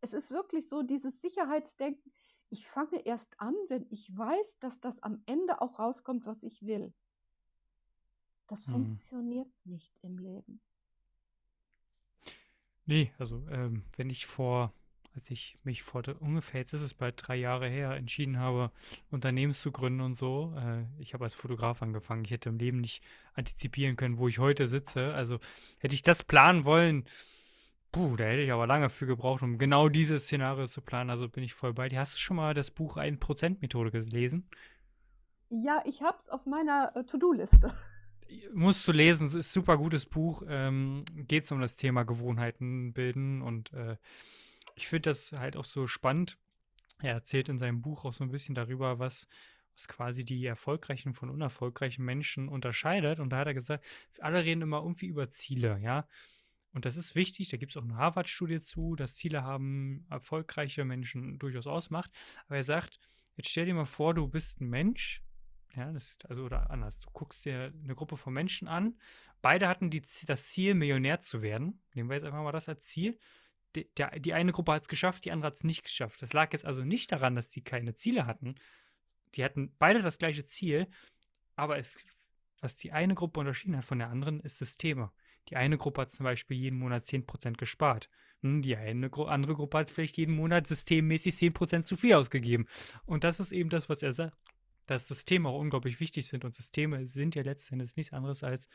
es ist wirklich so dieses Sicherheitsdenken. Ich fange erst an, wenn ich weiß, dass das am Ende auch rauskommt, was ich will. Das Mhm. funktioniert nicht im Leben. Nee, also ähm, wenn ich vor, als ich mich vor ungefähr, jetzt ist es bald drei Jahre her, entschieden habe, Unternehmen zu gründen und so, äh, ich habe als Fotograf angefangen. Ich hätte im Leben nicht antizipieren können, wo ich heute sitze. Also hätte ich das planen wollen, puh, da hätte ich aber lange für gebraucht, um genau dieses Szenario zu planen. Also bin ich voll bei dir. Hast du schon mal das Buch 1%-Methode gelesen? Ja, ich habe es auf meiner äh, To-Do-Liste. musst du lesen, es ist ein super gutes Buch. Ähm, Geht es um das Thema Gewohnheiten bilden und äh, ich finde das halt auch so spannend. Er erzählt in seinem Buch auch so ein bisschen darüber, was, was quasi die erfolgreichen von unerfolgreichen Menschen unterscheidet. Und da hat er gesagt, alle reden immer irgendwie über Ziele, ja. Und das ist wichtig, da gibt es auch eine Harvard-Studie zu, dass Ziele haben erfolgreiche Menschen durchaus ausmacht. Aber er sagt, jetzt stell dir mal vor, du bist ein Mensch, ja, das, also oder anders. Du guckst dir eine Gruppe von Menschen an. Beide hatten die, das Ziel, Millionär zu werden. Nehmen wir jetzt einfach mal das als Ziel. Die, der, die eine Gruppe hat es geschafft, die andere hat es nicht geschafft. Das lag jetzt also nicht daran, dass sie keine Ziele hatten. Die hatten beide das gleiche Ziel, aber es, was die eine Gruppe unterschieden hat von der anderen, ist Systeme. Die eine Gruppe hat zum Beispiel jeden Monat 10% gespart. Hm, Die eine Gru andere Gruppe hat vielleicht jeden Monat systemmäßig 10% zu viel ausgegeben. Und das ist eben das, was er sagt dass Systeme auch unglaublich wichtig sind und Systeme sind ja letztendlich nichts anderes als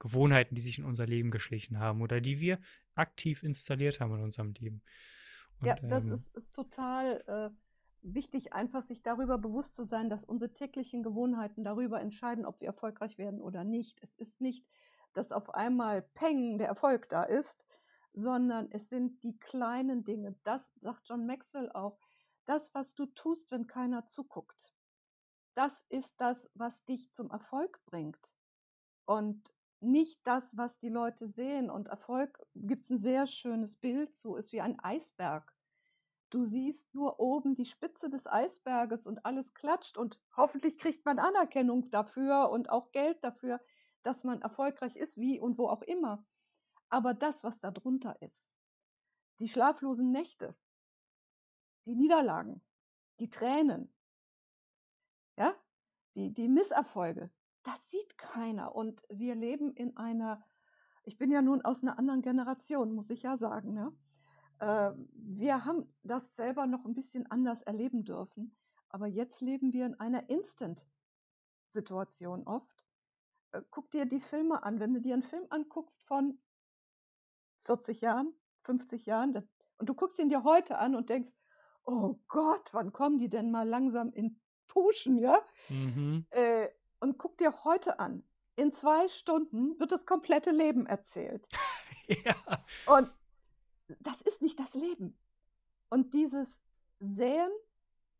Gewohnheiten, die sich in unser Leben geschlichen haben oder die wir aktiv installiert haben in unserem Leben. Und, ja, das ähm, ist, ist total äh, wichtig, einfach sich darüber bewusst zu sein, dass unsere täglichen Gewohnheiten darüber entscheiden, ob wir erfolgreich werden oder nicht. Es ist nicht, dass auf einmal Peng der Erfolg da ist, sondern es sind die kleinen Dinge. Das sagt John Maxwell auch. Das, was du tust, wenn keiner zuguckt, das ist das, was dich zum Erfolg bringt. Und nicht das, was die Leute sehen. Und Erfolg gibt es ein sehr schönes Bild, so ist wie ein Eisberg. Du siehst nur oben die Spitze des Eisberges und alles klatscht und hoffentlich kriegt man Anerkennung dafür und auch Geld dafür, dass man erfolgreich ist, wie und wo auch immer. Aber das, was da drunter ist, die schlaflosen Nächte, die Niederlagen, die Tränen, ja, die, die Misserfolge, das sieht keiner. Und wir leben in einer, ich bin ja nun aus einer anderen Generation, muss ich ja sagen. Ne? Äh, wir haben das selber noch ein bisschen anders erleben dürfen. Aber jetzt leben wir in einer Instant-Situation oft. Äh, guck dir die Filme an. Wenn du dir einen Film anguckst von 40 Jahren, 50 Jahren, und du guckst ihn dir heute an und denkst, oh Gott, wann kommen die denn mal langsam in Puschen, ja? Mhm. Äh, und guck dir heute an. In zwei Stunden wird das komplette Leben erzählt. ja. Und das ist nicht das Leben. Und dieses Säen,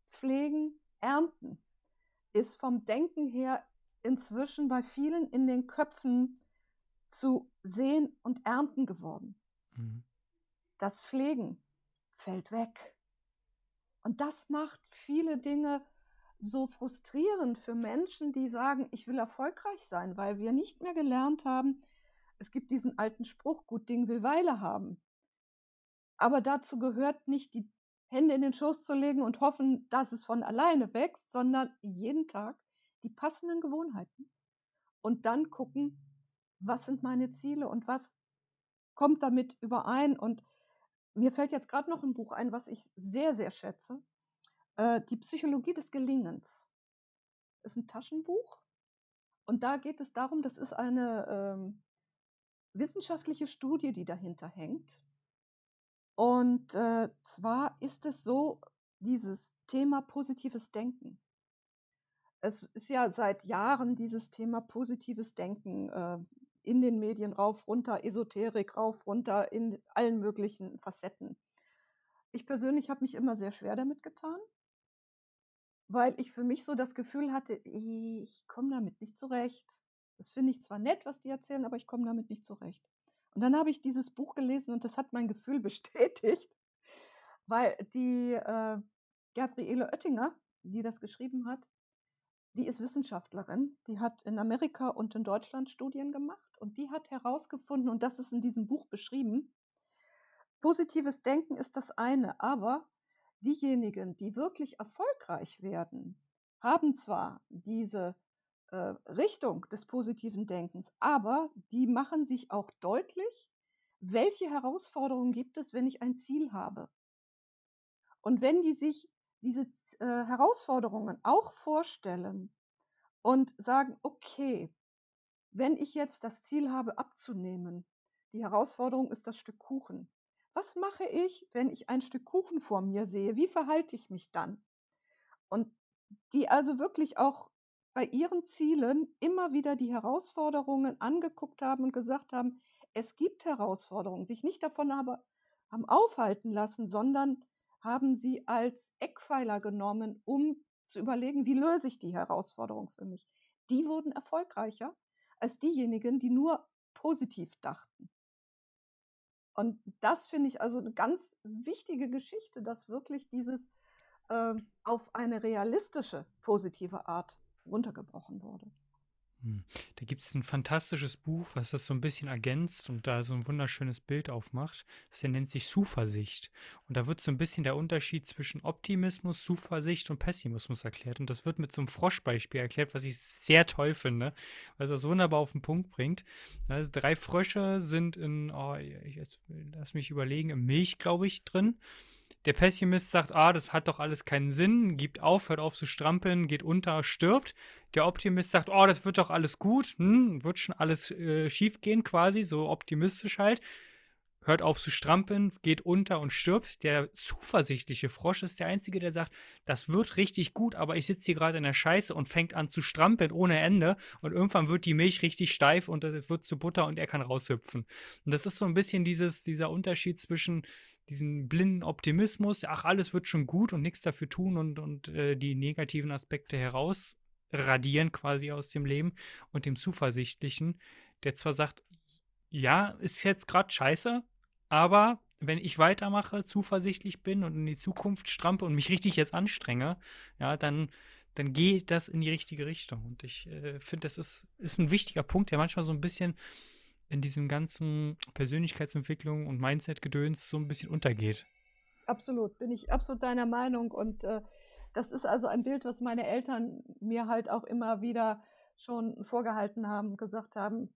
Pflegen, Ernten ist vom Denken her inzwischen bei vielen in den Köpfen zu Sehen und Ernten geworden. Mhm. Das Pflegen fällt weg. Und das macht viele Dinge so frustrierend für Menschen, die sagen, ich will erfolgreich sein, weil wir nicht mehr gelernt haben, es gibt diesen alten Spruch, gut Ding will Weile haben. Aber dazu gehört nicht, die Hände in den Schoß zu legen und hoffen, dass es von alleine wächst, sondern jeden Tag die passenden Gewohnheiten und dann gucken, was sind meine Ziele und was kommt damit überein. Und mir fällt jetzt gerade noch ein Buch ein, was ich sehr, sehr schätze. Äh, die Psychologie des Gelingens ist ein Taschenbuch. Und da geht es darum, das ist eine ähm, wissenschaftliche Studie, die dahinter hängt. Und äh, zwar ist es so, dieses Thema positives Denken. Es ist ja seit Jahren dieses Thema positives Denken äh, in den Medien rauf, runter, Esoterik rauf, runter, in allen möglichen Facetten. Ich persönlich habe mich immer sehr schwer damit getan, weil ich für mich so das Gefühl hatte, ich komme damit nicht zurecht. Das finde ich zwar nett, was die erzählen, aber ich komme damit nicht zurecht. Und dann habe ich dieses Buch gelesen und das hat mein Gefühl bestätigt, weil die äh, Gabriele Oettinger, die das geschrieben hat, die ist Wissenschaftlerin, die hat in Amerika und in Deutschland Studien gemacht und die hat herausgefunden, und das ist in diesem Buch beschrieben, positives Denken ist das eine, aber diejenigen, die wirklich erfolgreich werden, haben zwar diese äh, Richtung des positiven Denkens, aber die machen sich auch deutlich, welche Herausforderungen gibt es, wenn ich ein Ziel habe. Und wenn die sich diese äh, Herausforderungen auch vorstellen und sagen, okay, wenn ich jetzt das Ziel habe abzunehmen, die Herausforderung ist das Stück Kuchen. Was mache ich, wenn ich ein Stück Kuchen vor mir sehe? Wie verhalte ich mich dann? Und die also wirklich auch bei ihren Zielen immer wieder die Herausforderungen angeguckt haben und gesagt haben, es gibt Herausforderungen, sich nicht davon aber haben aufhalten lassen, sondern haben sie als Eckpfeiler genommen, um zu überlegen, wie löse ich die Herausforderung für mich. Die wurden erfolgreicher als diejenigen, die nur positiv dachten. Und das finde ich also eine ganz wichtige Geschichte, dass wirklich dieses äh, auf eine realistische, positive Art runtergebrochen wurde. Hm. Da gibt es ein fantastisches Buch, was das so ein bisschen ergänzt und da so ein wunderschönes Bild aufmacht. Das nennt sich Zuversicht. Und da wird so ein bisschen der Unterschied zwischen Optimismus, Zuversicht und Pessimismus erklärt. Und das wird mit so einem Froschbeispiel erklärt, was ich sehr toll finde, weil es das wunderbar auf den Punkt bringt. Also drei Frösche sind in, oh, ich lass mich überlegen, in Milch, glaube ich, drin. Der Pessimist sagt, ah, das hat doch alles keinen Sinn, gibt auf, hört auf zu strampeln, geht unter, stirbt. Der Optimist sagt, oh, das wird doch alles gut, hm, wird schon alles äh, schief gehen quasi, so optimistisch halt hört auf zu strampeln, geht unter und stirbt. Der zuversichtliche Frosch ist der Einzige, der sagt, das wird richtig gut, aber ich sitze hier gerade in der Scheiße und fängt an zu strampeln ohne Ende und irgendwann wird die Milch richtig steif und das wird zu Butter und er kann raushüpfen. Und das ist so ein bisschen dieses, dieser Unterschied zwischen diesem blinden Optimismus, ach, alles wird schon gut und nichts dafür tun und, und äh, die negativen Aspekte herausradieren quasi aus dem Leben und dem Zuversichtlichen, der zwar sagt, ja, ist jetzt gerade scheiße, aber wenn ich weitermache, zuversichtlich bin und in die Zukunft strampe und mich richtig jetzt anstrenge, ja, dann, dann geht das in die richtige Richtung. Und ich äh, finde, das ist, ist ein wichtiger Punkt, der manchmal so ein bisschen in diesem ganzen Persönlichkeitsentwicklung und Mindset-Gedöns so ein bisschen untergeht. Absolut, bin ich absolut deiner Meinung. Und äh, das ist also ein Bild, was meine Eltern mir halt auch immer wieder schon vorgehalten haben, gesagt haben,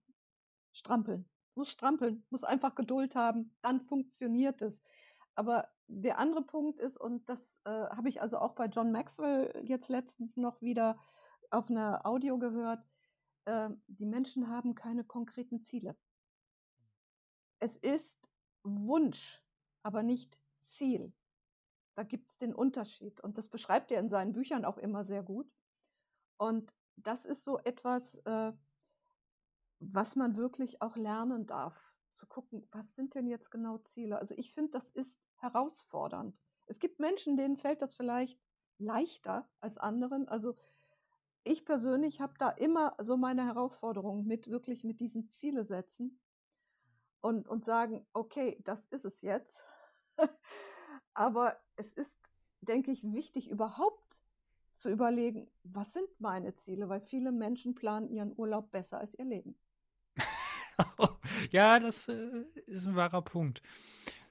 strampeln muss strampeln, muss einfach Geduld haben, dann funktioniert es. Aber der andere Punkt ist, und das äh, habe ich also auch bei John Maxwell jetzt letztens noch wieder auf einer Audio gehört, äh, die Menschen haben keine konkreten Ziele. Es ist Wunsch, aber nicht Ziel. Da gibt es den Unterschied. Und das beschreibt er in seinen Büchern auch immer sehr gut. Und das ist so etwas, äh, was man wirklich auch lernen darf, zu gucken, was sind denn jetzt genau Ziele? Also ich finde, das ist herausfordernd. Es gibt Menschen, denen fällt das vielleicht leichter als anderen. Also ich persönlich habe da immer so meine Herausforderung mit wirklich mit diesen Ziele setzen und, und sagen, okay, das ist es jetzt. Aber es ist, denke ich, wichtig, überhaupt zu überlegen, was sind meine Ziele, weil viele Menschen planen ihren Urlaub besser als ihr Leben. ja, das äh, ist ein wahrer Punkt.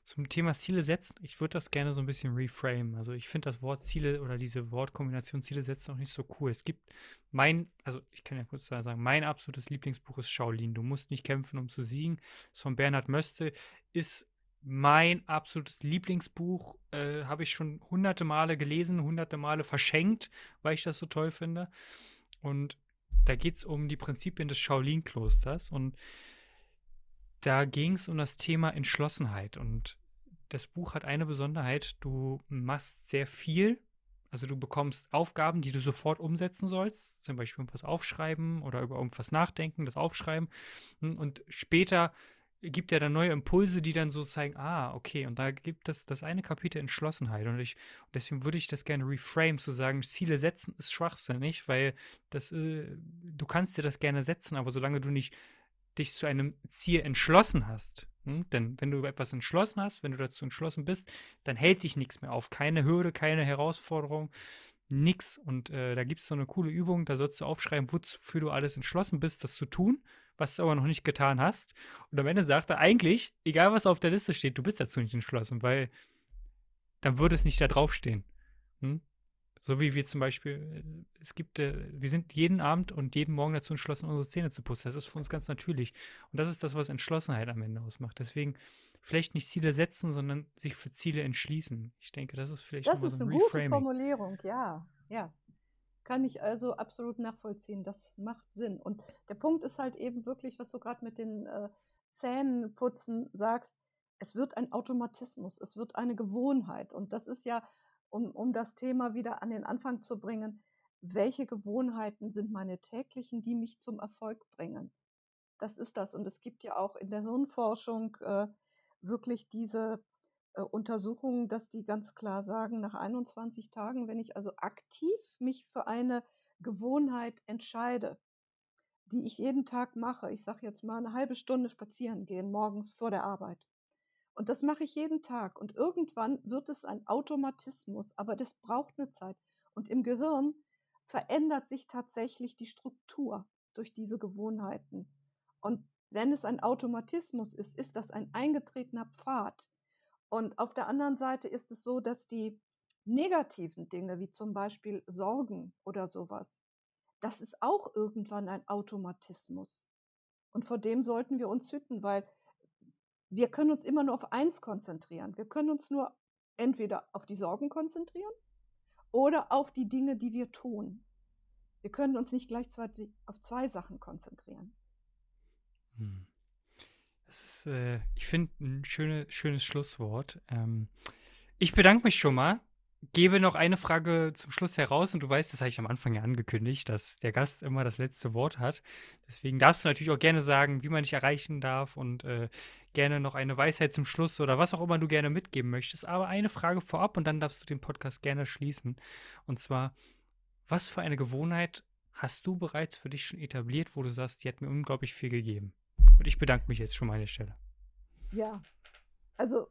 Zum Thema Ziele setzen, ich würde das gerne so ein bisschen reframe. Also ich finde das Wort Ziele oder diese Wortkombination Ziele setzen auch nicht so cool. Es gibt mein, also ich kann ja kurz sagen, mein absolutes Lieblingsbuch ist Shaolin. Du musst nicht kämpfen, um zu siegen. Das von Bernhard Möste ist mein absolutes Lieblingsbuch. Äh, Habe ich schon hunderte Male gelesen, hunderte Male verschenkt, weil ich das so toll finde. Und da geht es um die Prinzipien des Shaolin-Klosters und da ging es um das Thema Entschlossenheit. Und das Buch hat eine Besonderheit, du machst sehr viel. Also du bekommst Aufgaben, die du sofort umsetzen sollst, zum Beispiel irgendwas aufschreiben oder über irgendwas nachdenken, das aufschreiben. Und später gibt er dann neue Impulse, die dann so zeigen, ah, okay, und da gibt es das eine Kapitel Entschlossenheit. Und, ich, deswegen würde ich das gerne reframe, zu sagen, Ziele setzen ist schwachsinnig, weil das, äh, du kannst dir das gerne setzen, aber solange du nicht dich zu einem Ziel entschlossen hast, hm, denn wenn du etwas entschlossen hast, wenn du dazu entschlossen bist, dann hält dich nichts mehr auf. Keine Hürde, keine Herausforderung, nix. Und äh, da gibt es so eine coole Übung, da sollst du aufschreiben, wofür du alles entschlossen bist, das zu tun was du aber noch nicht getan hast. Und am Ende sagt er eigentlich, egal was auf der Liste steht, du bist dazu nicht entschlossen, weil dann würde es nicht da draufstehen. Hm? So wie wir zum Beispiel, äh, es gibt, äh, wir sind jeden Abend und jeden Morgen dazu entschlossen, unsere Zähne zu putzen. Das ist für uns ganz natürlich. Und das ist das, was Entschlossenheit am Ende ausmacht. Deswegen vielleicht nicht Ziele setzen, sondern sich für Ziele entschließen. Ich denke, das ist vielleicht das ist so ein eine Reframing. gute Formulierung, ja, ja. Kann ich also absolut nachvollziehen. Das macht Sinn. Und der Punkt ist halt eben wirklich, was du gerade mit den äh, Zähnenputzen sagst, es wird ein Automatismus, es wird eine Gewohnheit. Und das ist ja, um, um das Thema wieder an den Anfang zu bringen, welche Gewohnheiten sind meine täglichen, die mich zum Erfolg bringen. Das ist das. Und es gibt ja auch in der Hirnforschung äh, wirklich diese äh, Untersuchungen, dass die ganz klar sagen, nach 21 Tagen, wenn ich also aktiv mich für eine Gewohnheit entscheide, die ich jeden Tag mache, ich sage jetzt mal eine halbe Stunde spazieren gehen morgens vor der Arbeit. Und das mache ich jeden Tag. Und irgendwann wird es ein Automatismus, aber das braucht eine Zeit. Und im Gehirn verändert sich tatsächlich die Struktur durch diese Gewohnheiten. Und wenn es ein Automatismus ist, ist das ein eingetretener Pfad. Und auf der anderen Seite ist es so, dass die negativen Dinge, wie zum Beispiel Sorgen oder sowas, das ist auch irgendwann ein Automatismus. Und vor dem sollten wir uns hüten, weil wir können uns immer nur auf eins konzentrieren. Wir können uns nur entweder auf die Sorgen konzentrieren oder auf die Dinge, die wir tun. Wir können uns nicht gleichzeitig auf zwei Sachen konzentrieren. Hm. Das ist, äh, ich finde, ein schöne, schönes Schlusswort. Ähm, ich bedanke mich schon mal gebe noch eine Frage zum Schluss heraus und du weißt, das habe ich am Anfang ja angekündigt, dass der Gast immer das letzte Wort hat. Deswegen darfst du natürlich auch gerne sagen, wie man dich erreichen darf und äh, gerne noch eine Weisheit zum Schluss oder was auch immer du gerne mitgeben möchtest. Aber eine Frage vorab und dann darfst du den Podcast gerne schließen. Und zwar, was für eine Gewohnheit hast du bereits für dich schon etabliert, wo du sagst, die hat mir unglaublich viel gegeben? Und ich bedanke mich jetzt schon an der Stelle. Ja, also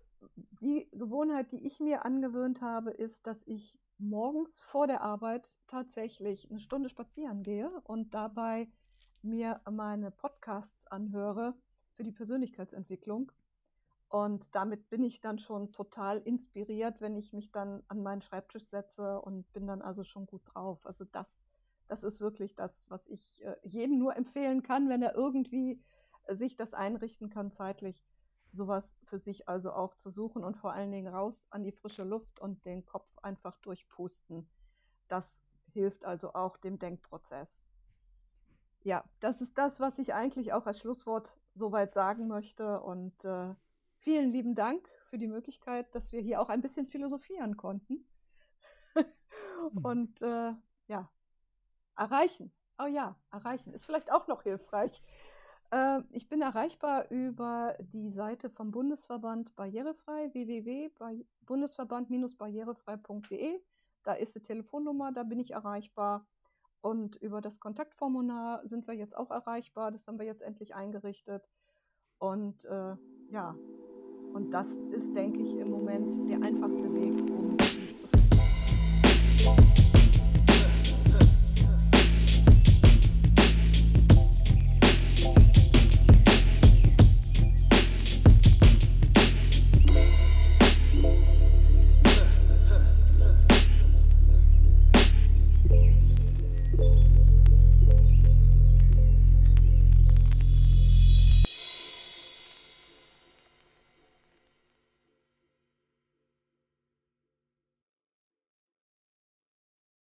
die Gewohnheit, die ich mir angewöhnt habe, ist, dass ich morgens vor der Arbeit tatsächlich eine Stunde spazieren gehe und dabei mir meine Podcasts anhöre für die Persönlichkeitsentwicklung. Und damit bin ich dann schon total inspiriert, wenn ich mich dann an meinen Schreibtisch setze und bin dann also schon gut drauf. Also das, das ist wirklich das, was ich äh, jedem nur empfehlen kann, wenn er irgendwie sich das einrichten kann zeitlich sowas für sich also auch zu suchen und vor allen Dingen raus an die frische Luft und den Kopf einfach durchpusten. Das hilft also auch dem Denkprozess. Ja, das ist das, was ich eigentlich auch als Schlusswort soweit sagen möchte. Und äh, vielen lieben Dank für die Möglichkeit, dass wir hier auch ein bisschen philosophieren konnten. Hm. und äh, ja, erreichen. Oh ja, erreichen ist vielleicht auch noch hilfreich. Äh, ich bin erreichbar über die Seite vom Bundesverband Barrierefrei, www.bundesverband-barrierefrei.de. Da ist die Telefonnummer, da bin ich erreichbar. Und über das Kontaktformular sind wir jetzt auch erreichbar. Das haben wir jetzt endlich eingerichtet. Und äh, ja, und das ist, denke ich, im Moment der einfachste Weg, um